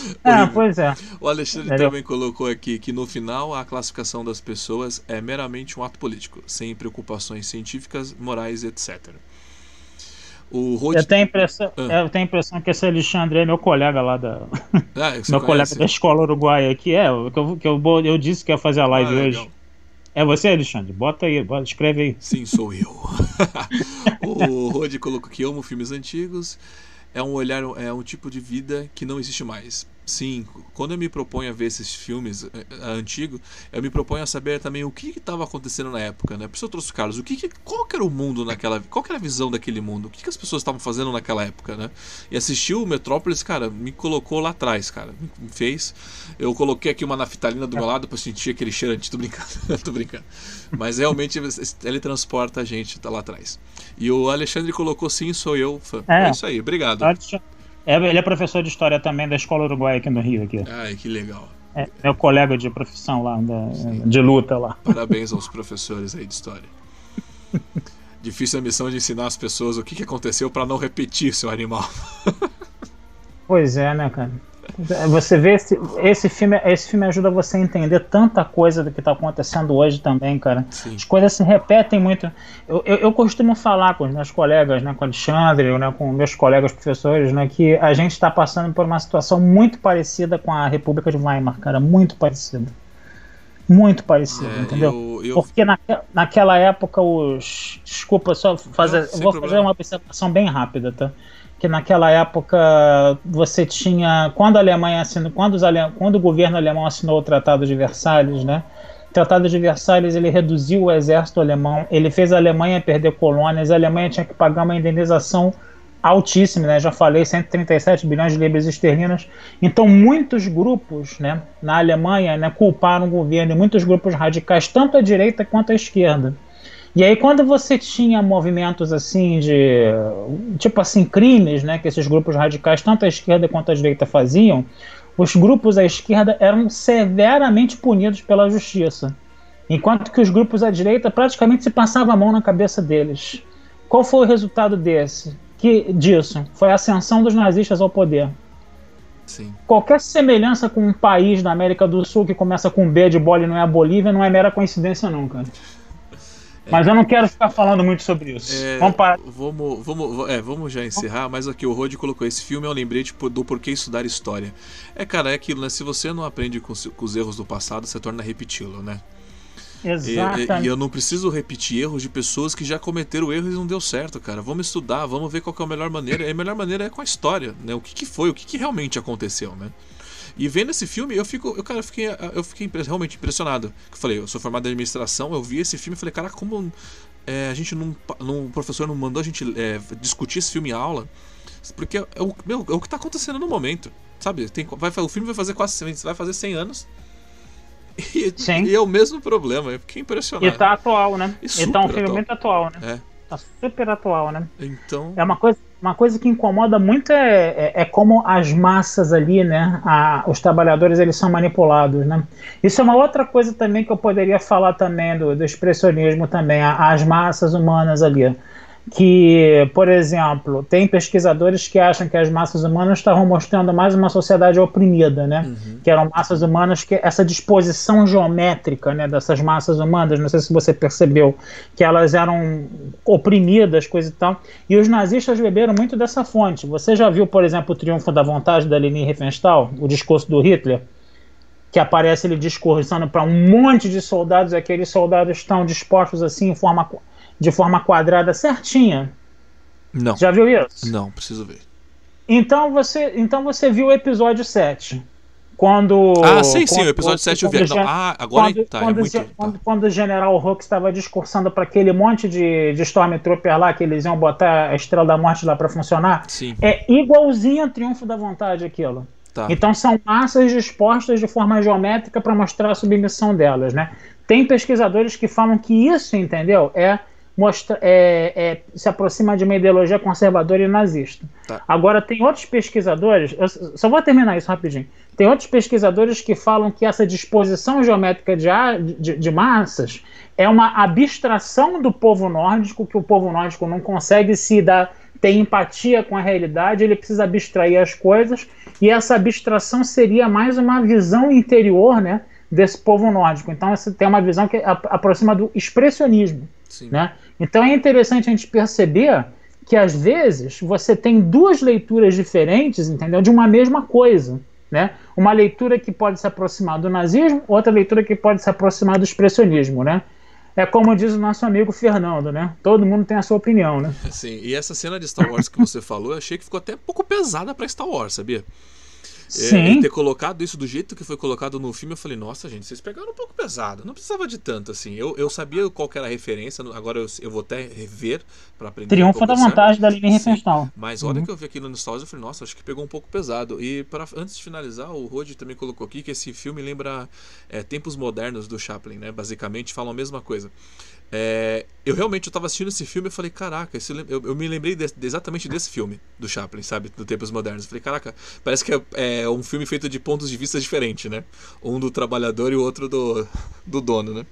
é, pois é. O Alexandre Entendeu? também colocou aqui que no final a classificação das pessoas é meramente um ato político, sem preocupações científicas, morais, etc. O Rod... eu, tenho impressão, ah. eu tenho a impressão que esse Alexandre é meu colega lá da. Ah, meu conhece? colega da escola uruguaia aqui. É, que eu, que eu, eu disse que ia fazer a live ah, hoje. É você, Alexandre? Bota aí, bota, escreve aí. Sim, sou eu. o Rod colocou que amo filmes antigos é um olhar, é um tipo de vida que não existe mais. Sim, quando eu me proponho a ver esses filmes uh, antigos, eu me proponho a saber também o que estava acontecendo na época, né? Por isso eu trouxe o Carlos, o que, que qual que era o mundo naquela, qual era a visão daquele mundo, o que, que as pessoas estavam fazendo naquela época, né? E assistir o Metrópolis, cara, me colocou lá atrás, cara, me fez. Eu coloquei aqui uma naftalina do meu lado para sentir aquele cheiro antes, tô brincando, tô brincando. Mas realmente ele transporta a gente tá lá atrás. E o Alexandre colocou sim, sou eu, fã. É, é isso aí, obrigado. É, ele é professor de história também da Escola Uruguaia aqui no Rio. Aqui. Ai, que legal. É meu colega de profissão lá, da, de luta lá. Parabéns aos professores aí de história. Difícil a missão de ensinar as pessoas o que, que aconteceu para não repetir seu animal. pois é, né, cara? Você vê esse, esse filme, esse filme ajuda você a entender tanta coisa do que está acontecendo hoje também, cara. Sim. As coisas se repetem muito. Eu, eu, eu, costumo falar com os meus colegas, né, com o Alexandre, né, com meus colegas professores, né, que a gente está passando por uma situação muito parecida com a República de Weimar, cara, muito parecida. Muito parecida, é, entendeu? Eu. Porque na, naquela época os. Desculpa, só fazer. Não, vou problema. fazer uma observação bem rápida, tá? Que naquela época você tinha quando a Alemanha assinou, quando, ale, quando o governo alemão assinou o Tratado de Versalhes, né? O Tratado de Versalhes ele reduziu o exército alemão, ele fez a Alemanha perder colônias, a Alemanha tinha que pagar uma indenização altíssima, né? Já falei, 137 bilhões de libras esterlinas. Então, muitos grupos, né, na Alemanha, né, culparam o governo, muitos grupos radicais, tanto à direita quanto à esquerda. E aí quando você tinha movimentos assim de tipo assim crimes, né, que esses grupos radicais tanto a esquerda quanto a direita faziam, os grupos à esquerda eram severamente punidos pela justiça, enquanto que os grupos à direita praticamente se passava a mão na cabeça deles. Qual foi o resultado desse? Que disso foi a ascensão dos nazistas ao poder. Sim. Qualquer semelhança com um país da América do Sul que começa com B de bola e não é a Bolívia não é mera coincidência não, cara. Mas eu não quero ficar falando muito sobre isso. É, vamos parar. Vamos, vamos, é, vamos já encerrar, mas aqui o Rod colocou esse filme é um lembrete do porquê estudar história. É, cara, é aquilo, né? Se você não aprende com, com os erros do passado, você torna repeti-lo, né? Exatamente. E, e, eu não preciso repetir erros de pessoas que já cometeram erros e não deu certo, cara. Vamos estudar, vamos ver qual é a melhor maneira. E a melhor maneira é com a história, né? O que, que foi, o que, que realmente aconteceu, né? E vendo esse filme, eu fico, eu, cara, eu fiquei, eu fiquei realmente impressionado. Eu falei, eu sou formado em administração, eu vi esse filme e falei, cara, como é, a gente não, não. O professor não mandou a gente é, discutir esse filme em aula. Porque é o, meu, é o que está acontecendo no momento. Sabe? Tem, vai, o filme vai fazer quase vai fazer 100 anos. E, e, é o mesmo problema, eu fiquei impressionado. E tá atual, né? E, e tá um filme atual. muito atual, né? É. Tá super atual, né? Então. É uma coisa, uma coisa que incomoda muito é, é, é como as massas ali, né? A, os trabalhadores eles são manipulados, né? Isso é uma outra coisa também que eu poderia falar também do, do expressionismo também, a, as massas humanas ali que, por exemplo, tem pesquisadores que acham que as massas humanas estavam mostrando mais uma sociedade oprimida, né? Uhum. Que eram massas humanas que essa disposição geométrica, né, dessas massas humanas, não sei se você percebeu, que elas eram oprimidas, coisa e tal. E os nazistas beberam muito dessa fonte. Você já viu, por exemplo, o Triunfo da Vontade da Leni Riefenstahl, o discurso do Hitler? que aparece ele discursando para um monte de soldados, e aqueles soldados estão dispostos assim em forma de forma quadrada certinha. Não. Já viu isso? Não, preciso ver. Então você, então você viu o episódio 7. Quando. Ah, sim, sim, o episódio 7 eu vi. Não, ah, agora quando, tá, é quando, é muito, quando, tá. quando, o General Hux estava discursando para aquele monte de, de Stormtrooper lá, que eles iam botar a Estrela da Morte lá para funcionar. Sim. É igualzinho a Triunfo da Vontade aquilo. Tá. Então são massas dispostas de forma geométrica para mostrar a submissão delas, né? Tem pesquisadores que falam que isso, entendeu, é mostra, é, é, se aproxima de uma ideologia conservadora e nazista. Tá. Agora, tem outros pesquisadores, eu só vou terminar isso rapidinho. Tem outros pesquisadores que falam que essa disposição geométrica de, de, de massas é uma abstração do povo nórdico, que o povo nórdico não consegue se dar, ter empatia com a realidade, ele precisa abstrair as coisas, e essa abstração seria mais uma visão interior né, desse povo nórdico. Então, você tem uma visão que aproxima do expressionismo. Né? Então, é interessante a gente perceber que, às vezes, você tem duas leituras diferentes, entendeu? De uma mesma coisa. Né? Uma leitura que pode se aproximar do nazismo, outra leitura que pode se aproximar do expressionismo, né? É como diz o nosso amigo Fernando, né? Todo mundo tem a sua opinião, né? Sim, e essa cena de Star Wars que você falou, eu achei que ficou até um pouco pesada para Star Wars, sabia? É, ter colocado isso do jeito que foi colocado no filme, eu falei, nossa, gente, vocês pegaram um pouco pesado. Não precisava de tanto, assim. Eu, eu sabia qual era a referência, agora eu, eu vou até rever para aprender. Triunfo um da vontade da linha Riefenstahl. Mas olha uhum. que eu vi aquilo no Star Wars, eu falei, nossa, acho que pegou um pouco pesado. E pra, antes de finalizar, o Rod também colocou aqui que esse filme lembra é, tempos modernos do Chaplin, né? Basicamente falam a mesma coisa. É, eu realmente estava assistindo esse filme e falei, caraca, esse, eu, eu, me lembrei de, de, exatamente desse filme, do Chaplin, sabe? Do Tempos Modernos. Eu falei, caraca, parece que é, é, um filme feito de pontos de vista diferentes, né? Um do trabalhador e o outro do, do dono, né?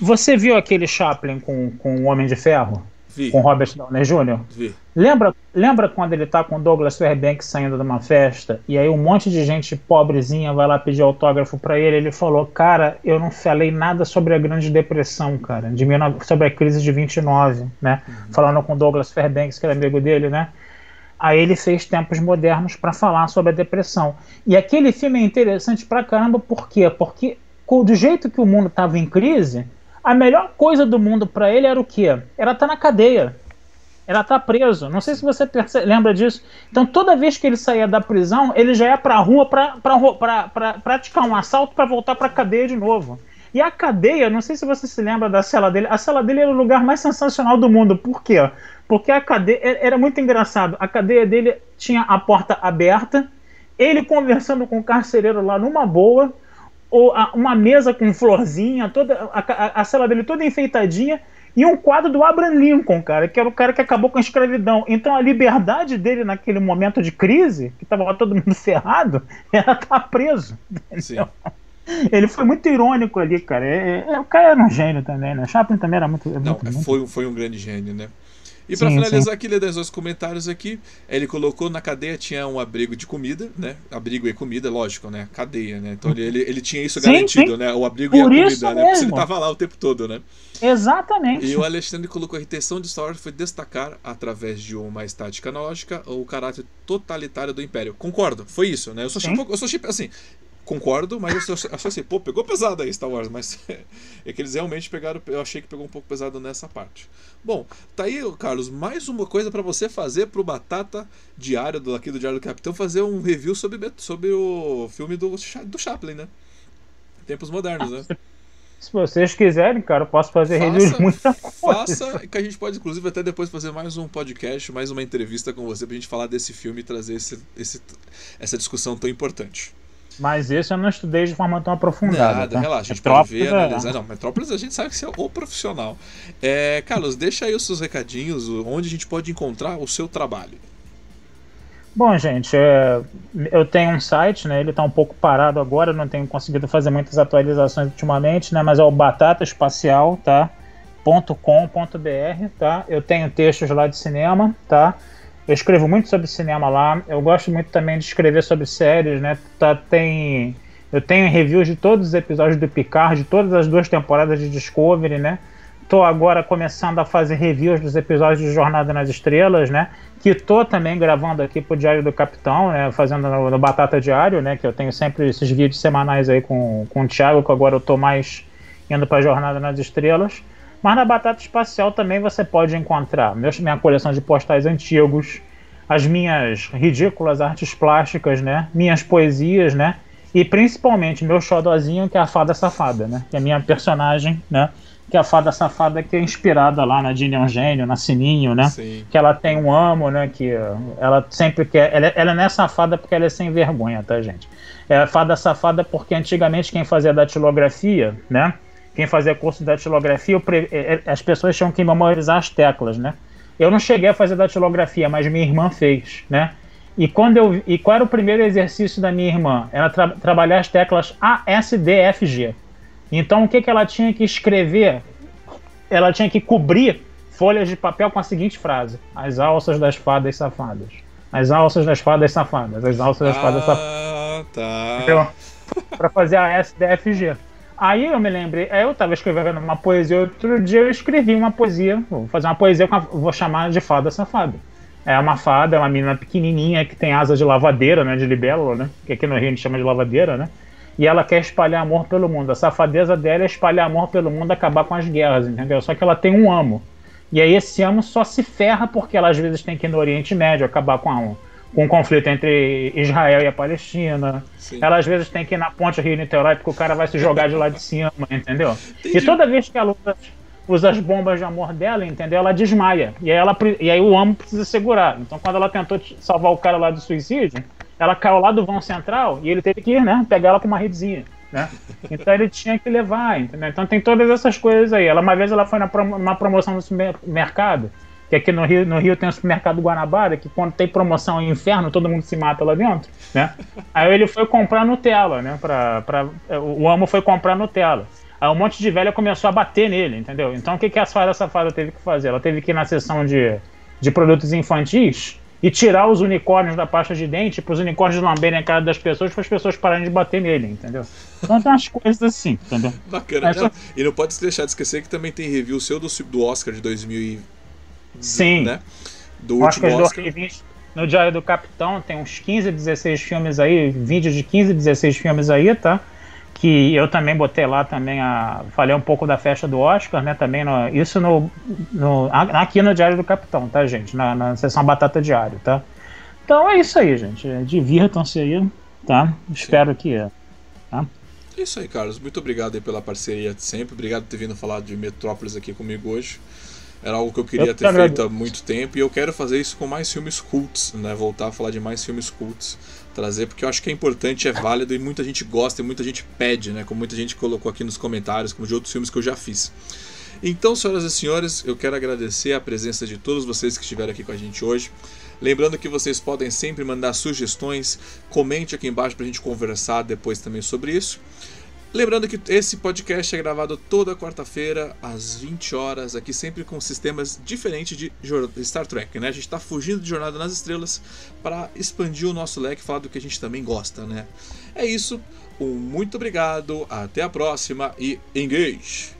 Você viu aquele Chaplin com, com o Homem de Ferro? Vi. com Robert Downey Jr. Vi. Lembra, lembra quando ele tá com Douglas Fairbanks saindo de uma festa e aí um monte de gente pobrezinha vai lá pedir autógrafo para ele? Ele falou: Cara, eu não falei nada sobre a Grande Depressão, cara, de 19, sobre a crise de 29, né? Uhum. Falando com Douglas Fairbanks, que era amigo dele, né? Aí ele fez Tempos Modernos para falar sobre a depressão. E aquele filme é interessante pra caramba, por quê? Porque do jeito que o mundo estava em crise a melhor coisa do mundo para ele era o quê? Era estar tá na cadeia. Era tá preso. Não sei se você percebe, lembra disso. Então, toda vez que ele saía da prisão, ele já ia para a rua para praticar um assalto para voltar para a cadeia de novo. E a cadeia, não sei se você se lembra da cela dele, a cela dele era o lugar mais sensacional do mundo. Por quê? Porque a cadeia era muito engraçado. A cadeia dele tinha a porta aberta, ele conversando com o carcereiro lá numa boa, ou a, uma mesa com florzinha, toda a, a, a, cela dele toda enfeitadinha, e um quadro do Abraham Lincoln, cara, que era o cara que acabou com a escravidão. Então a liberdade dele naquele momento de crise, que estava todo mundo ferrado, era estar tá preso. Ele foi muito irônico ali, cara. É, é, o cara era um gênio também, né? Chaplin também era muito. Não, muito, foi, foi um grande gênio, né? E para finalizar aqui, ler os comentários aqui, ele colocou na cadeia tinha um abrigo de comida, né? Abrigo e comida, lógico, né? Cadeia, né? Então ele, ele, ele tinha isso sim, garantido, sim. né? O abrigo Por e a comida, né? Porque ele tava lá o tempo todo, né? Exatamente. E o Alexandre colocou a retenção de Star Wars foi destacar, através de uma estática analógica, o caráter totalitário do Império. Concordo, foi isso, né? Eu sou, tipo, eu sou tipo, assim, concordo, mas eu achei assim, pô, pegou pesado aí Star Wars, mas é que eles realmente pegaram, eu achei que pegou um pouco pesado nessa parte. Bom, tá aí, Carlos, mais uma coisa para você fazer pro Batata Diário, do, aqui do Diário do Capitão, fazer um review sobre, sobre o filme do, do Chaplin, né? Tempos modernos, né? Se vocês quiserem, cara, eu posso fazer faça, review de muita coisa. Faça, que a gente pode, inclusive, até depois fazer mais um podcast, mais uma entrevista com você pra gente falar desse filme e trazer esse, esse, essa discussão tão importante. Mas esse eu não estudei de forma tão aprofundada. Nada, tá? relaxa, a gente pode ver, analisar. Não, Metrópolis a gente sabe que você é o profissional. É, Carlos, deixa aí os seus recadinhos, onde a gente pode encontrar o seu trabalho. Bom, gente, é, eu tenho um site, né? Ele está um pouco parado agora, não tenho conseguido fazer muitas atualizações ultimamente, né? Mas é o batataespacial, tá? .com.br, tá? Eu tenho textos lá de cinema, tá? Eu escrevo muito sobre cinema lá. Eu gosto muito também de escrever sobre séries, né? Tá, tem, eu tenho reviews de todos os episódios do Picard, de todas as duas temporadas de Discovery, né? Tô agora começando a fazer reviews dos episódios de Jornada nas Estrelas, né? Que tô também gravando aqui pro Diário do Capitão, né? Fazendo no, no Batata Diário, né? Que eu tenho sempre esses vídeos semanais aí com, com o Thiago, que agora eu tô mais indo pra Jornada nas Estrelas. Mas na Batata Espacial também você pode encontrar minha coleção de postais antigos, as minhas ridículas artes plásticas, né? Minhas poesias, né? E principalmente meu xodozinho, que é a Fada Safada, né? Que é a minha personagem, né? que é a fada safada que é inspirada lá na Dini Eugênio, na Sininho, né? Sim. Que ela tem um amo, né? Que ela sempre quer. Ela, ela não é safada porque ela é sem vergonha, tá, gente? É a fada safada porque antigamente quem fazia datilografia, né? Quem fazia curso de datilografia, é, é, as pessoas tinham que memorizar as teclas, né? Eu não cheguei a fazer datilografia, mas minha irmã fez, né? E quando eu e qual era o primeiro exercício da minha irmã? Era tra trabalhar as teclas A, S, D, F, G. Então o que, que ela tinha que escrever? Ela tinha que cobrir folhas de papel com a seguinte frase: As alças das fadas safadas. As alças das fadas safadas. As alças das ah, fadas safadas. Ah, tá. Para fazer a S, D, F, G. Aí eu me lembrei, eu estava escrevendo uma poesia outro dia, eu escrevi uma poesia, vou fazer uma poesia a, vou chamar de Fada Safada. É uma fada, é uma menina pequenininha que tem asas de lavadeira, né, de libélula, né, que aqui no Rio a gente chama de lavadeira, né, e ela quer espalhar amor pelo mundo. A safadeza dela é espalhar amor pelo mundo, acabar com as guerras, entendeu? Só que ela tem um amo. E aí esse amo só se ferra porque ela às vezes tem que ir no Oriente Médio acabar com a com o conflito entre Israel e a Palestina. Sim. Ela às vezes tem que ir na ponte Rio-Niterói porque o cara vai se jogar de lá de cima, entendeu? Entendi. E toda vez que ela usa, usa, as bombas de amor dela, entendeu? Ela desmaia. E aí, ela, e aí o amo precisa segurar. Então quando ela tentou salvar o cara lá do suicídio, ela caiu lá do vão central e ele teve que ir, né? Pegar ela com uma redezinha. Né? Então ele tinha que levar, entendeu? Então tem todas essas coisas aí. Ela, uma vez ela foi na prom numa promoção no supermercado, que aqui no Rio, no Rio tem o supermercado Guanabara, que quando tem promoção em inferno, todo mundo se mata lá dentro, né? Aí ele foi comprar Nutella, né? Pra, pra, o amo foi comprar Nutella. Aí um monte de velha começou a bater nele, entendeu? Então o que, que a fada safada teve que fazer? Ela teve que ir na seção de, de produtos infantis e tirar os unicórnios da pasta de dente para os unicórnios lamberem a cara das pessoas para as pessoas pararem de bater nele, entendeu? Então tem umas coisas assim, entendeu? Bacana. É só... E não pode deixar de esquecer que também tem review seu do, do Oscar de 2000 Sim. Né? Do último Oscar. Oscar. 2020, no Diário do Capitão tem uns 15, 16 filmes aí, vídeos de 15, 16 filmes aí, tá? que eu também botei lá também a falei um pouco da festa do Oscar, né? Também no, isso no, no, aqui no Diário do Capitão, tá, gente? Na, na sessão Batata Diário, tá? Então é isso aí, gente. Divirtam-se aí, tá? Espero que tá? É isso aí, Carlos. Muito obrigado aí pela parceria de sempre. Obrigado por ter vindo falar de Metrópolis aqui comigo hoje. Era algo que eu queria eu ter feito há muito tempo e eu quero fazer isso com mais filmes cults, né? Voltar a falar de mais filmes cults trazer, porque eu acho que é importante, é válido e muita gente gosta e muita gente pede, né? Como muita gente colocou aqui nos comentários, como de outros filmes que eu já fiz. Então, senhoras e senhores, eu quero agradecer a presença de todos vocês que estiveram aqui com a gente hoje. Lembrando que vocês podem sempre mandar sugestões, comente aqui embaixo para a gente conversar depois também sobre isso. Lembrando que esse podcast é gravado toda quarta-feira, às 20 horas, aqui sempre com sistemas diferentes de Star Trek, né? A gente está fugindo de Jornada nas Estrelas para expandir o nosso leque e falar do que a gente também gosta, né? É isso, um muito obrigado, até a próxima e engage!